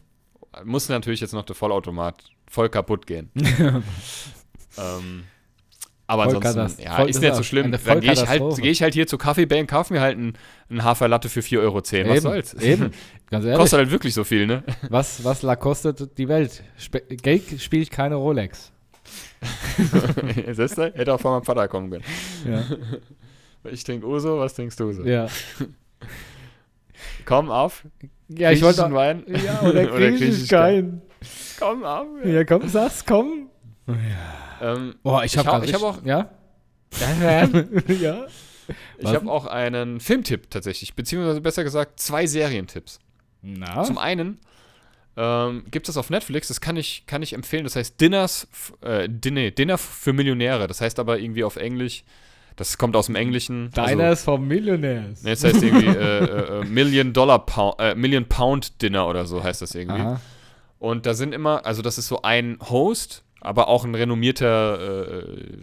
Muss natürlich jetzt noch der Vollautomat voll kaputt gehen. ähm, aber ansonsten, Vollkatast- ja, voll- ist nicht so schlimm. Dann gehe ich, halt, geh ich halt hier zu Kaffee Bay und kaufe mir halt einen, einen Haferlatte für 4,10 Euro. Was eben, soll's? Eben. Ganz ehrlich. Kostet halt wirklich so viel, ne? Was, was la kostet die Welt? Spe Geld spielt keine Rolex. Siehst du? Hätte auch von meinem Vater kommen können. Ja. Ich trinke Uso, was trinkst du so? ja. Komm auf. Ja, ich wollte. Wein. Ja, oder griechisch kein. Komm auf. Ja, komm, sag's, komm. Ähm, Boah, ich Ich hab, ich hab auch- Ja? ja? Ich habe auch einen Filmtipp tatsächlich, beziehungsweise besser gesagt zwei Serientipps. Na? Zum einen ähm, gibt es auf Netflix, das kann ich, kann ich empfehlen, das heißt Dinners, äh, Dinner, Dinner für Millionäre. Das heißt aber irgendwie auf Englisch, das kommt aus dem Englischen. Deiner Also, ist vom Millionärs. ne, das heißt irgendwie äh, äh, äh, Million Dollar Pound, äh, Million Pound Dinner oder so heißt das irgendwie. Aha. Und da sind immer, also das ist so ein Host, aber auch ein renommierter, äh,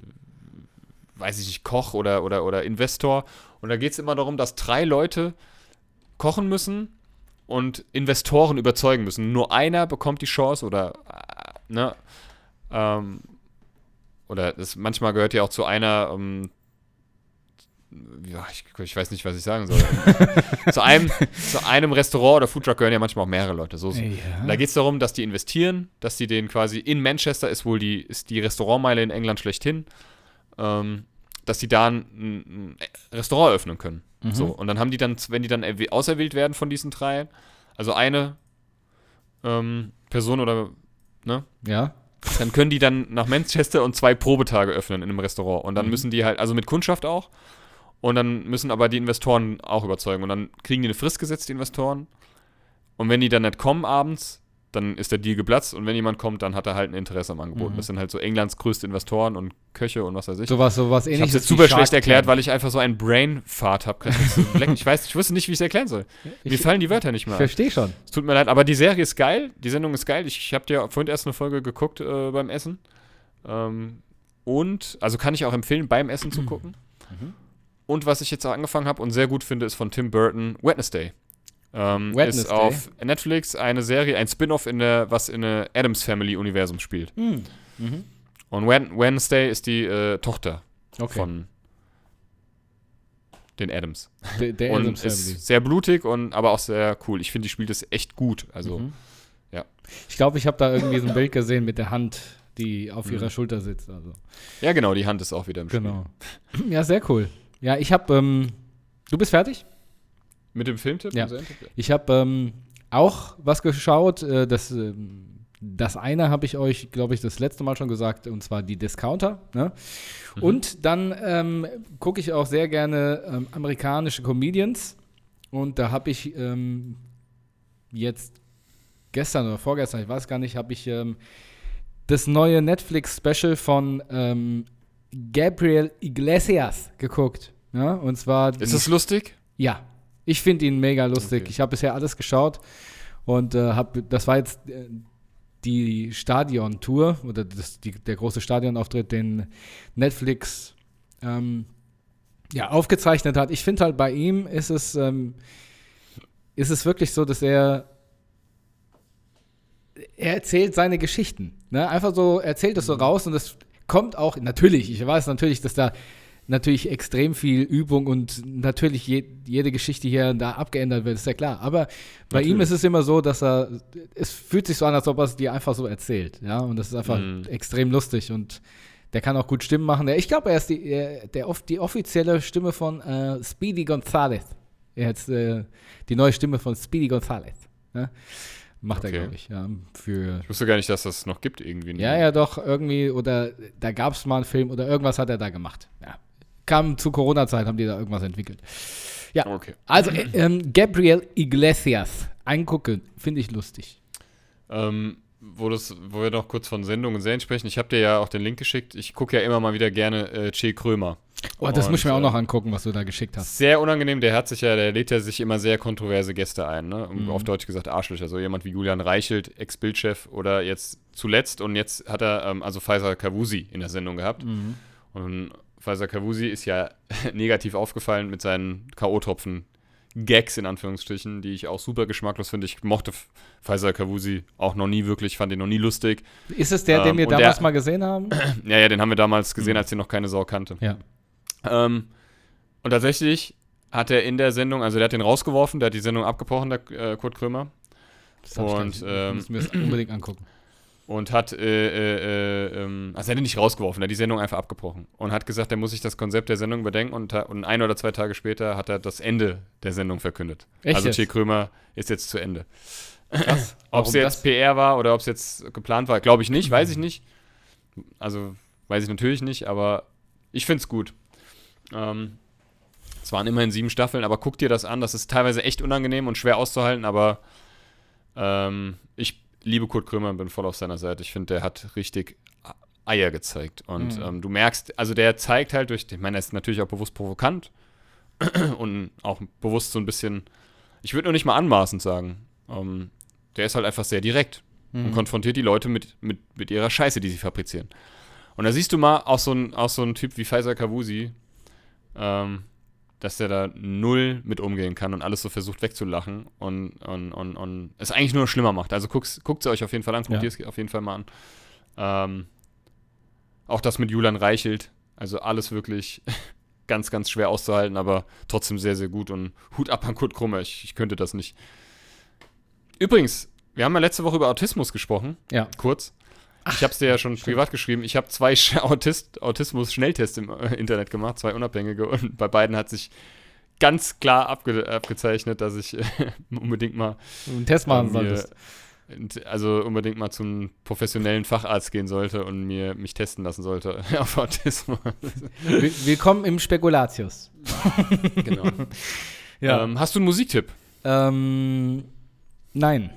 weiß ich nicht, Koch oder, oder, oder Investor. Und da geht es immer darum, dass drei Leute kochen müssen und Investoren überzeugen müssen. Nur einer bekommt die Chance oder, äh, ne, ähm, oder das, manchmal gehört ja auch zu einer, ähm, ja, ich, ich weiß nicht, was ich sagen soll. zu, einem, zu einem Restaurant oder Foodtruck gehören ja manchmal auch mehrere Leute. So, so. Ja. Da geht es darum, dass die investieren, dass die den quasi in Manchester ist wohl die, ist die Restaurantmeile in England schlechthin, ähm, dass die da ein, ein Restaurant öffnen können. Mhm. So, und dann haben die dann, wenn die dann erwäh- auserwählt werden von diesen drei, also eine ähm, Person oder, ne, Ja? dann können die dann nach Manchester und zwei Probetage öffnen in einem Restaurant. Und dann Mhm. müssen die halt, also mit Kundschaft auch. Und dann müssen aber die Investoren auch überzeugen. Und dann kriegen die eine Frist gesetzt, die Investoren. Und wenn die dann nicht kommen abends, dann ist der Deal geplatzt. Und wenn jemand kommt, dann hat er halt ein Interesse am Angebot. Mhm. Das sind halt so Englands größte Investoren und Köche und was weiß ich. Sowas, sowas ich ähnliches. es jetzt wie super schlecht erklärt, weil ich einfach so einen Brain-Fart habe. Ich weiß, ich wusste nicht, wie ich es erklären soll. Mir Ich, fallen die Wörter nicht mehr ich verstehe schon. Es tut mir leid, aber die Serie ist geil. Die Sendung ist geil. Ich, ich habe dir vorhin erst eine Folge geguckt äh, beim Essen. Ähm, und, also kann ich auch empfehlen, beim Essen zu gucken. Mhm. Und was ich jetzt angefangen habe und sehr gut finde, ist von Tim Burton Wednesday. Ähm, Ist Wednesday? auf Netflix eine Serie, ein Spin-off, in der, was in der Adams Family-Universum spielt. Mhm. Und Wen Wednesday ist die äh, Tochter Okay. von den Adams. der der und Family. ist sehr blutig, und, aber auch sehr cool. Ich finde, die spielt es echt gut. Also, Mhm. ja. Ich glaube, ich habe da irgendwie so ein Bild gesehen mit der Hand, die auf ihrer Mhm. Schulter sitzt. Also. ja, genau, die Hand ist auch wieder im Spiel. Genau. Ja, sehr cool. Ja, ich habe, ähm, du bist fertig? Mit dem Filmtipp? Ja. Serientipp? Ich habe ähm, auch was geschaut, äh, das ähm, das eine habe ich euch, glaube ich, das letzte Mal schon gesagt, und zwar die Discounter. Ne? Mhm. Und dann ähm, gucke ich auch sehr gerne ähm, amerikanische Comedians. Und da habe ich ähm, jetzt gestern oder vorgestern, ich weiß gar nicht, habe ich ähm, das neue Netflix-Special von Gabriel Iglesias geguckt. Ja? Und zwar. Ist es lustig? ja, ich finde ihn mega lustig. Okay. Ich habe bisher alles geschaut und äh, hab, das war jetzt äh, die Stadion-Tour oder das, die, der große Stadionauftritt, den Netflix ähm, ja, aufgezeichnet hat. Ich finde halt bei ihm ist es, ähm, ist es wirklich so, dass er er erzählt seine Geschichten. Ne? Einfach so, er erzählt es so raus und es kommt auch, natürlich, ich weiß natürlich, dass da natürlich extrem viel Übung und natürlich je, jede Geschichte hier und da abgeändert wird, ist ja klar. Aber bei ihm Natürlich. ist es immer so, dass er, es fühlt sich so an, als ob er es dir einfach so erzählt. Ja, und das ist einfach Mhm. extrem lustig und der kann auch gut Stimmen machen. Ich glaube, er ist die, er, der, die offizielle Stimme von äh, Speedy Gonzales. Er hat äh, die neue Stimme von Speedy Gonzales. Ne? Macht er, Okay. glaube ich, ja. Für, Ich wusste gar nicht, dass das noch gibt irgendwie. ja, ja, doch, irgendwie, oder da gab es mal einen Film oder irgendwas hat er da gemacht. Ja. Kam zu Corona-Zeit, haben die da irgendwas entwickelt. Ja, Okay. also äh, ähm, Gabriel Iglesias, angucken, finde ich lustig. Ähm, wo, das, wo wir noch kurz von Sendungen und Serien sprechen, ich habe dir ja auch den Link geschickt. Ich gucke ja immer mal wieder gerne äh, Che Krömer. Oh, das Und, muss ich mir auch äh, noch angucken, was du da geschickt hast. Sehr unangenehm, der hat sich ja, der lädt ja sich immer sehr kontroverse Gäste ein, ne? Mhm. Auf Deutsch gesagt Arschlöcher. So jemand wie Julian Reichelt, Ex-Bildchef oder jetzt zuletzt und jetzt hat er ähm, also Pfizer Kavusi in der Sendung gehabt. Mhm. Und Pfizer Kavusi ist ja negativ aufgefallen mit seinen K.O.-Tropfen. Gags in Anführungsstrichen, die ich auch super geschmacklos finde. Ich mochte Pfizer Kavusi auch noch nie wirklich, fand ihn noch nie lustig. Ist es der, den Ähm, wir und damals der- mal gesehen haben? Ja, ja, den haben wir damals gesehen, Mhm. als ihn noch keine Sau kannte. ja. Ähm, und tatsächlich hat er in der Sendung, also der hat den rausgeworfen, der hat die Sendung abgebrochen, der äh, Kurt Krömer, Das ich Und, nicht- ähm, müssen wir es unbedingt angucken. Und hat, äh, äh, äh, ähm, also er hat ihn nicht rausgeworfen, er hat die Sendung einfach abgebrochen und hat gesagt, er muss sich das Konzept der Sendung überdenken und, und ein oder zwei Tage später hat er das Ende der Sendung verkündet. Echt also? Che Krömer ist jetzt zu Ende. Ob es jetzt das? PR war oder ob es jetzt geplant war, glaube ich nicht, weiß ich nicht. Also weiß ich natürlich nicht, aber ich finde es gut. Ähm, es waren immerhin sieben Staffeln, aber guck dir das an. Das ist teilweise echt unangenehm und schwer auszuhalten, aber ähm, ich liebe Kurt Krömer und bin voll auf seiner Seite. Ich finde, der hat richtig Eier gezeigt. Und Mhm. ähm, du merkst, also der zeigt halt durch, ich meine, er ist natürlich auch bewusst provokant und auch bewusst so ein bisschen, ich würde nur nicht mal anmaßend sagen. Ähm, der ist halt einfach sehr direkt und Mhm. konfrontiert die Leute mit, mit, mit ihrer Scheiße, die sie fabrizieren. Und da siehst du mal auch so ein, auch so ein Typ wie Faisal Kavusi, ähm, dass der da null mit umgehen kann und alles so versucht wegzulachen und, und, und, und es eigentlich nur schlimmer macht. Also guckt es euch auf jeden Fall an, guckt Ja. ihr es auf jeden Fall mal an. Ähm, auch das mit Julian Reichelt, also alles wirklich ganz, ganz schwer auszuhalten, aber trotzdem sehr, sehr gut und Hut ab an Kurt Krummer, ich, ich könnte das nicht. Übrigens, wir haben ja letzte Woche über Autismus gesprochen, Ja. kurz. Ich habe es dir ja schon privat geschrieben. Ich habe zwei Autist Autismus-Schnelltests im äh, Internet gemacht, zwei unabhängige. Und bei beiden hat sich ganz klar abge abgezeichnet, dass ich äh, unbedingt mal einen Test machen mir- solltest. also unbedingt mal zum professionellen Facharzt gehen sollte und mir mich testen lassen sollte auf Autismus. Will- Willkommen im Spekulatius. genau. Ja. Ähm, hast du einen Musiktipp? Ähm, nein.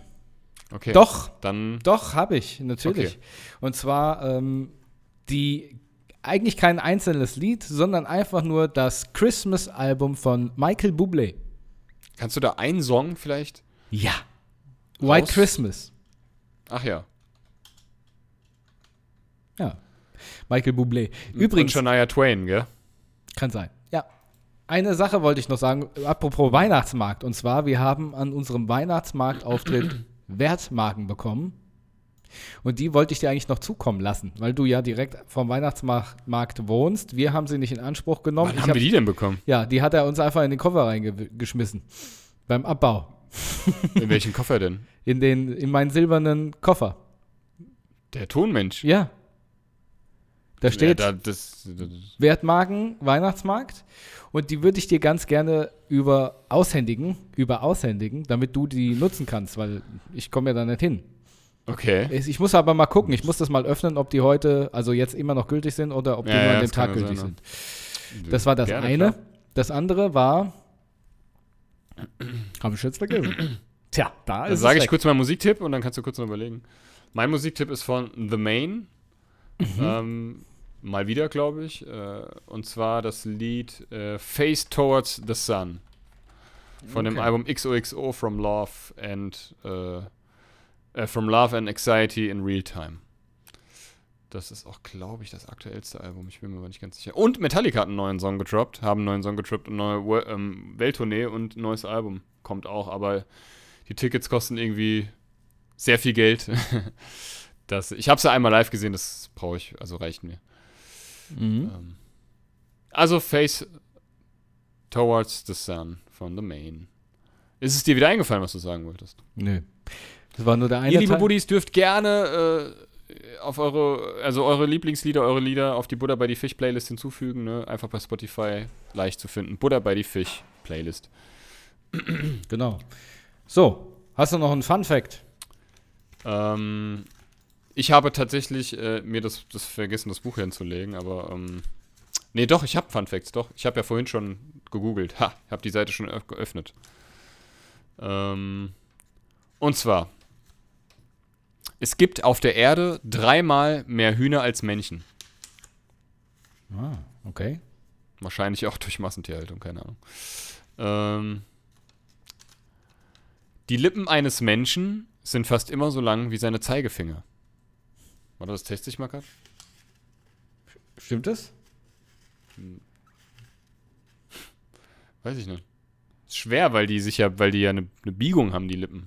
Okay. Doch, Dann doch, habe ich, natürlich. Okay. Und zwar ähm, die eigentlich kein einzelnes Lied, sondern einfach nur das Christmas-Album von Michael Bublé. kannst du da einen Song vielleicht? Ja. White Raus? Christmas. Ach ja. Ja. Michael Bublé. Und Übrigens, Shania Twain, gell? kann sein. Ja. Eine Sache wollte ich noch sagen, apropos Weihnachtsmarkt. Und zwar, wir haben an unserem Weihnachtsmarktauftritt Wertmarken bekommen. Und die wollte ich dir eigentlich noch zukommen lassen, weil du ja direkt vom Weihnachtsmarkt wohnst. Wir haben sie nicht in Anspruch genommen. Wann Ich haben hab- wir die denn bekommen? Ja, die hat er uns einfach in den Koffer reingeschmissen. Beim Abbau. In welchen Koffer denn? In, den, in meinen silbernen Koffer. Der Tonmensch. Ja. Da steht Ja, da, das, das, Wertmarken, Weihnachtsmarkt. Und die würde ich dir ganz gerne über aushändigen, über aushändigen, damit du die nutzen kannst, weil ich komme ja da nicht hin. Okay. Ich muss aber mal gucken. Ich muss das mal öffnen, ob die heute, also jetzt immer noch gültig sind oder ob die Ja, nur ja, an dem Tag gültig sein, sind. Das war das Gerne, eine. klar. Das andere war. Habe ich jetzt vergessen. Tja, da Dann ist sage es ich kurz meinen Musiktipp und dann kannst du kurz noch überlegen. Mein Musiktipp ist von The Main. Mhm. Ähm, mal wieder, glaube ich. Äh, und zwar das Lied äh, Face Towards the Sun. Von dem Okay. Album XOXO From Love and äh, äh, From Love and Anxiety in Real Time. Das ist auch, glaube ich, das aktuellste Album. Ich bin mir aber nicht ganz sicher. Und Metallica hat einen neuen Song gedroppt, haben einen neuen Song gedroppt, eine neue ähm, Welttournee und ein neues Album kommt auch. Aber die Tickets kosten irgendwie sehr viel Geld. das, ich habe sie einmal live gesehen, das brauche ich, also reicht mir. Mhm. Ähm, also Face Towards the Sun von The Main. Ist es dir wieder eingefallen, was du sagen wolltest? Nö. Das war nur der eine Ihr, liebe. Buddies, dürft gerne äh, auf eure, also eure Lieblingslieder, eure Lieder auf die Buddha bei die Fisch Playlist hinzufügen. Ne? Einfach bei Spotify leicht zu finden. Buddha bei die Fisch Playlist. Genau. So, hast du noch einen Fun Fact? Ähm, ich habe tatsächlich äh, mir das, das vergessen, das Buch hinzulegen, aber ähm, nee, doch, ich habe Fun Facts, doch. Ich habe ja vorhin schon gegoogelt. Ha, ich habe die Seite schon öff- geöffnet. Ähm, und zwar, es gibt auf der Erde dreimal mehr Hühner als Männchen. Ah, okay. Wahrscheinlich auch durch Massentierhaltung, keine Ahnung. Ähm, die Lippen eines Menschen sind fast immer so lang wie seine Zeigefinger. Warte, das teste ich mal gerade. Stimmt das? Weiß ich nicht. Ist schwer, weil die sich ja, weil die ja eine, eine Biegung haben, die Lippen.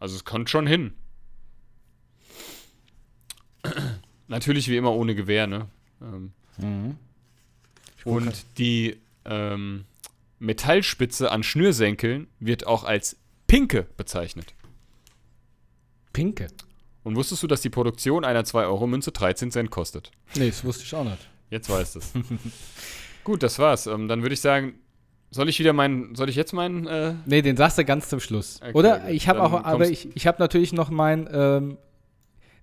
Also es kommt schon hin. Natürlich wie immer ohne Gewehr, ne? Ähm, Mhm. und die ähm, Metallspitze an Schnürsenkeln wird auch als Pinke bezeichnet. Pinke. Und wusstest du, dass die Produktion einer 2-Euro-Münze 13 Cent kostet? Nee, das wusste ich auch nicht. Jetzt weißt du es. Gut, das war's. Ähm, dann würde ich sagen, soll ich wieder meinen, soll ich jetzt meinen, äh, Nee, den sagst du ganz zum Schluss. Okay, Oder? gut. Ich habe auch, aber ich, ich habe natürlich noch mein ähm,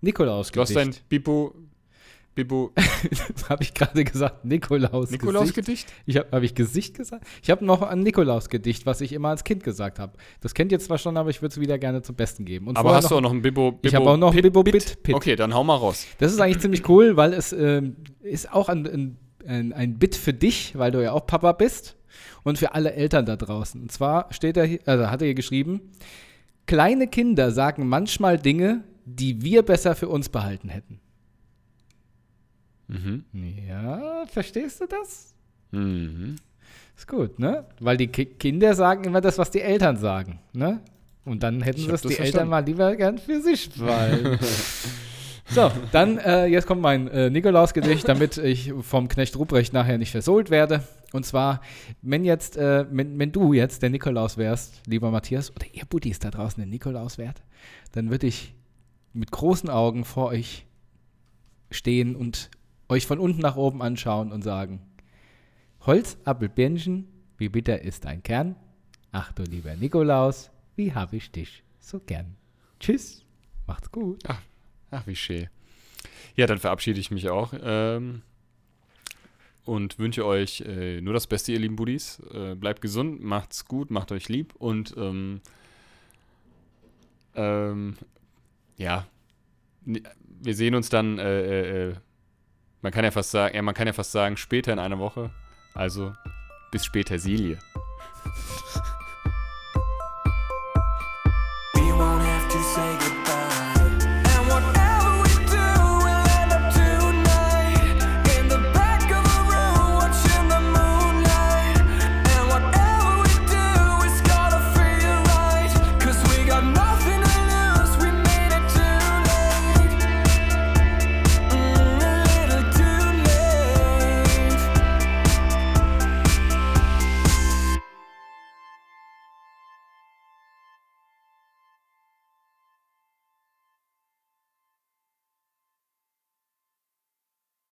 nikolaus du hast dein gedicht Bibo, habe ich gerade gesagt, Nikolaus. Gedicht. Nikolaus-Gedicht? Ich habe hab ich Gesicht gesagt? Ich habe noch ein Nikolaus-Gedicht, was ich immer als Kind gesagt habe. Das kennt ihr zwar schon, aber ich würde es wieder gerne zum Besten geben. Und Aber hast du auch noch ein Bibo, Bibo Ich habe auch noch ein Bibo Bit? Bit. Okay, dann hau mal raus. Das ist eigentlich ziemlich cool, weil es ähm, ist auch ein, ein, ein, ein Bit für dich, weil du ja auch Papa bist und für alle Eltern da draußen. Und zwar steht er hier, also hat er hier geschrieben, kleine Kinder sagen manchmal Dinge, die wir besser für uns behalten hätten. Mhm. Ja, verstehst du das? Mhm. Ist gut, ne? Weil die Ki Kinder sagen immer das, was die Eltern sagen, ne? Und dann hätten das das die verstanden. Eltern mal lieber gern für sich behalten. so, dann, äh, jetzt kommt mein äh, Nikolaus-Gedicht, damit ich vom Knecht Ruprecht nachher nicht versohlt werde. Und zwar, wenn jetzt, äh, wenn, wenn du jetzt der Nikolaus wärst, lieber Matthias, oder ihr Buddies da draußen der Nikolaus wärt, dann würde ich mit großen Augen vor euch stehen und euch von unten nach oben anschauen und sagen, Holz, Apfel, Birnchen, wie bitter ist dein Kern? Ach du lieber Nikolaus, wie hab ich dich so gern. Tschüss, macht's gut. Ach, wie schön. Ja, dann verabschiede ich mich auch. Ähm, und wünsche euch äh, nur das Beste, ihr lieben Buddies. Äh, bleibt gesund, macht's gut, macht euch lieb und ähm, ähm, ja, wir sehen uns dann, äh, äh, äh, man kann ja fast sagen, ja, man kann ja fast sagen, später in einer Woche. Also bis später, Silje.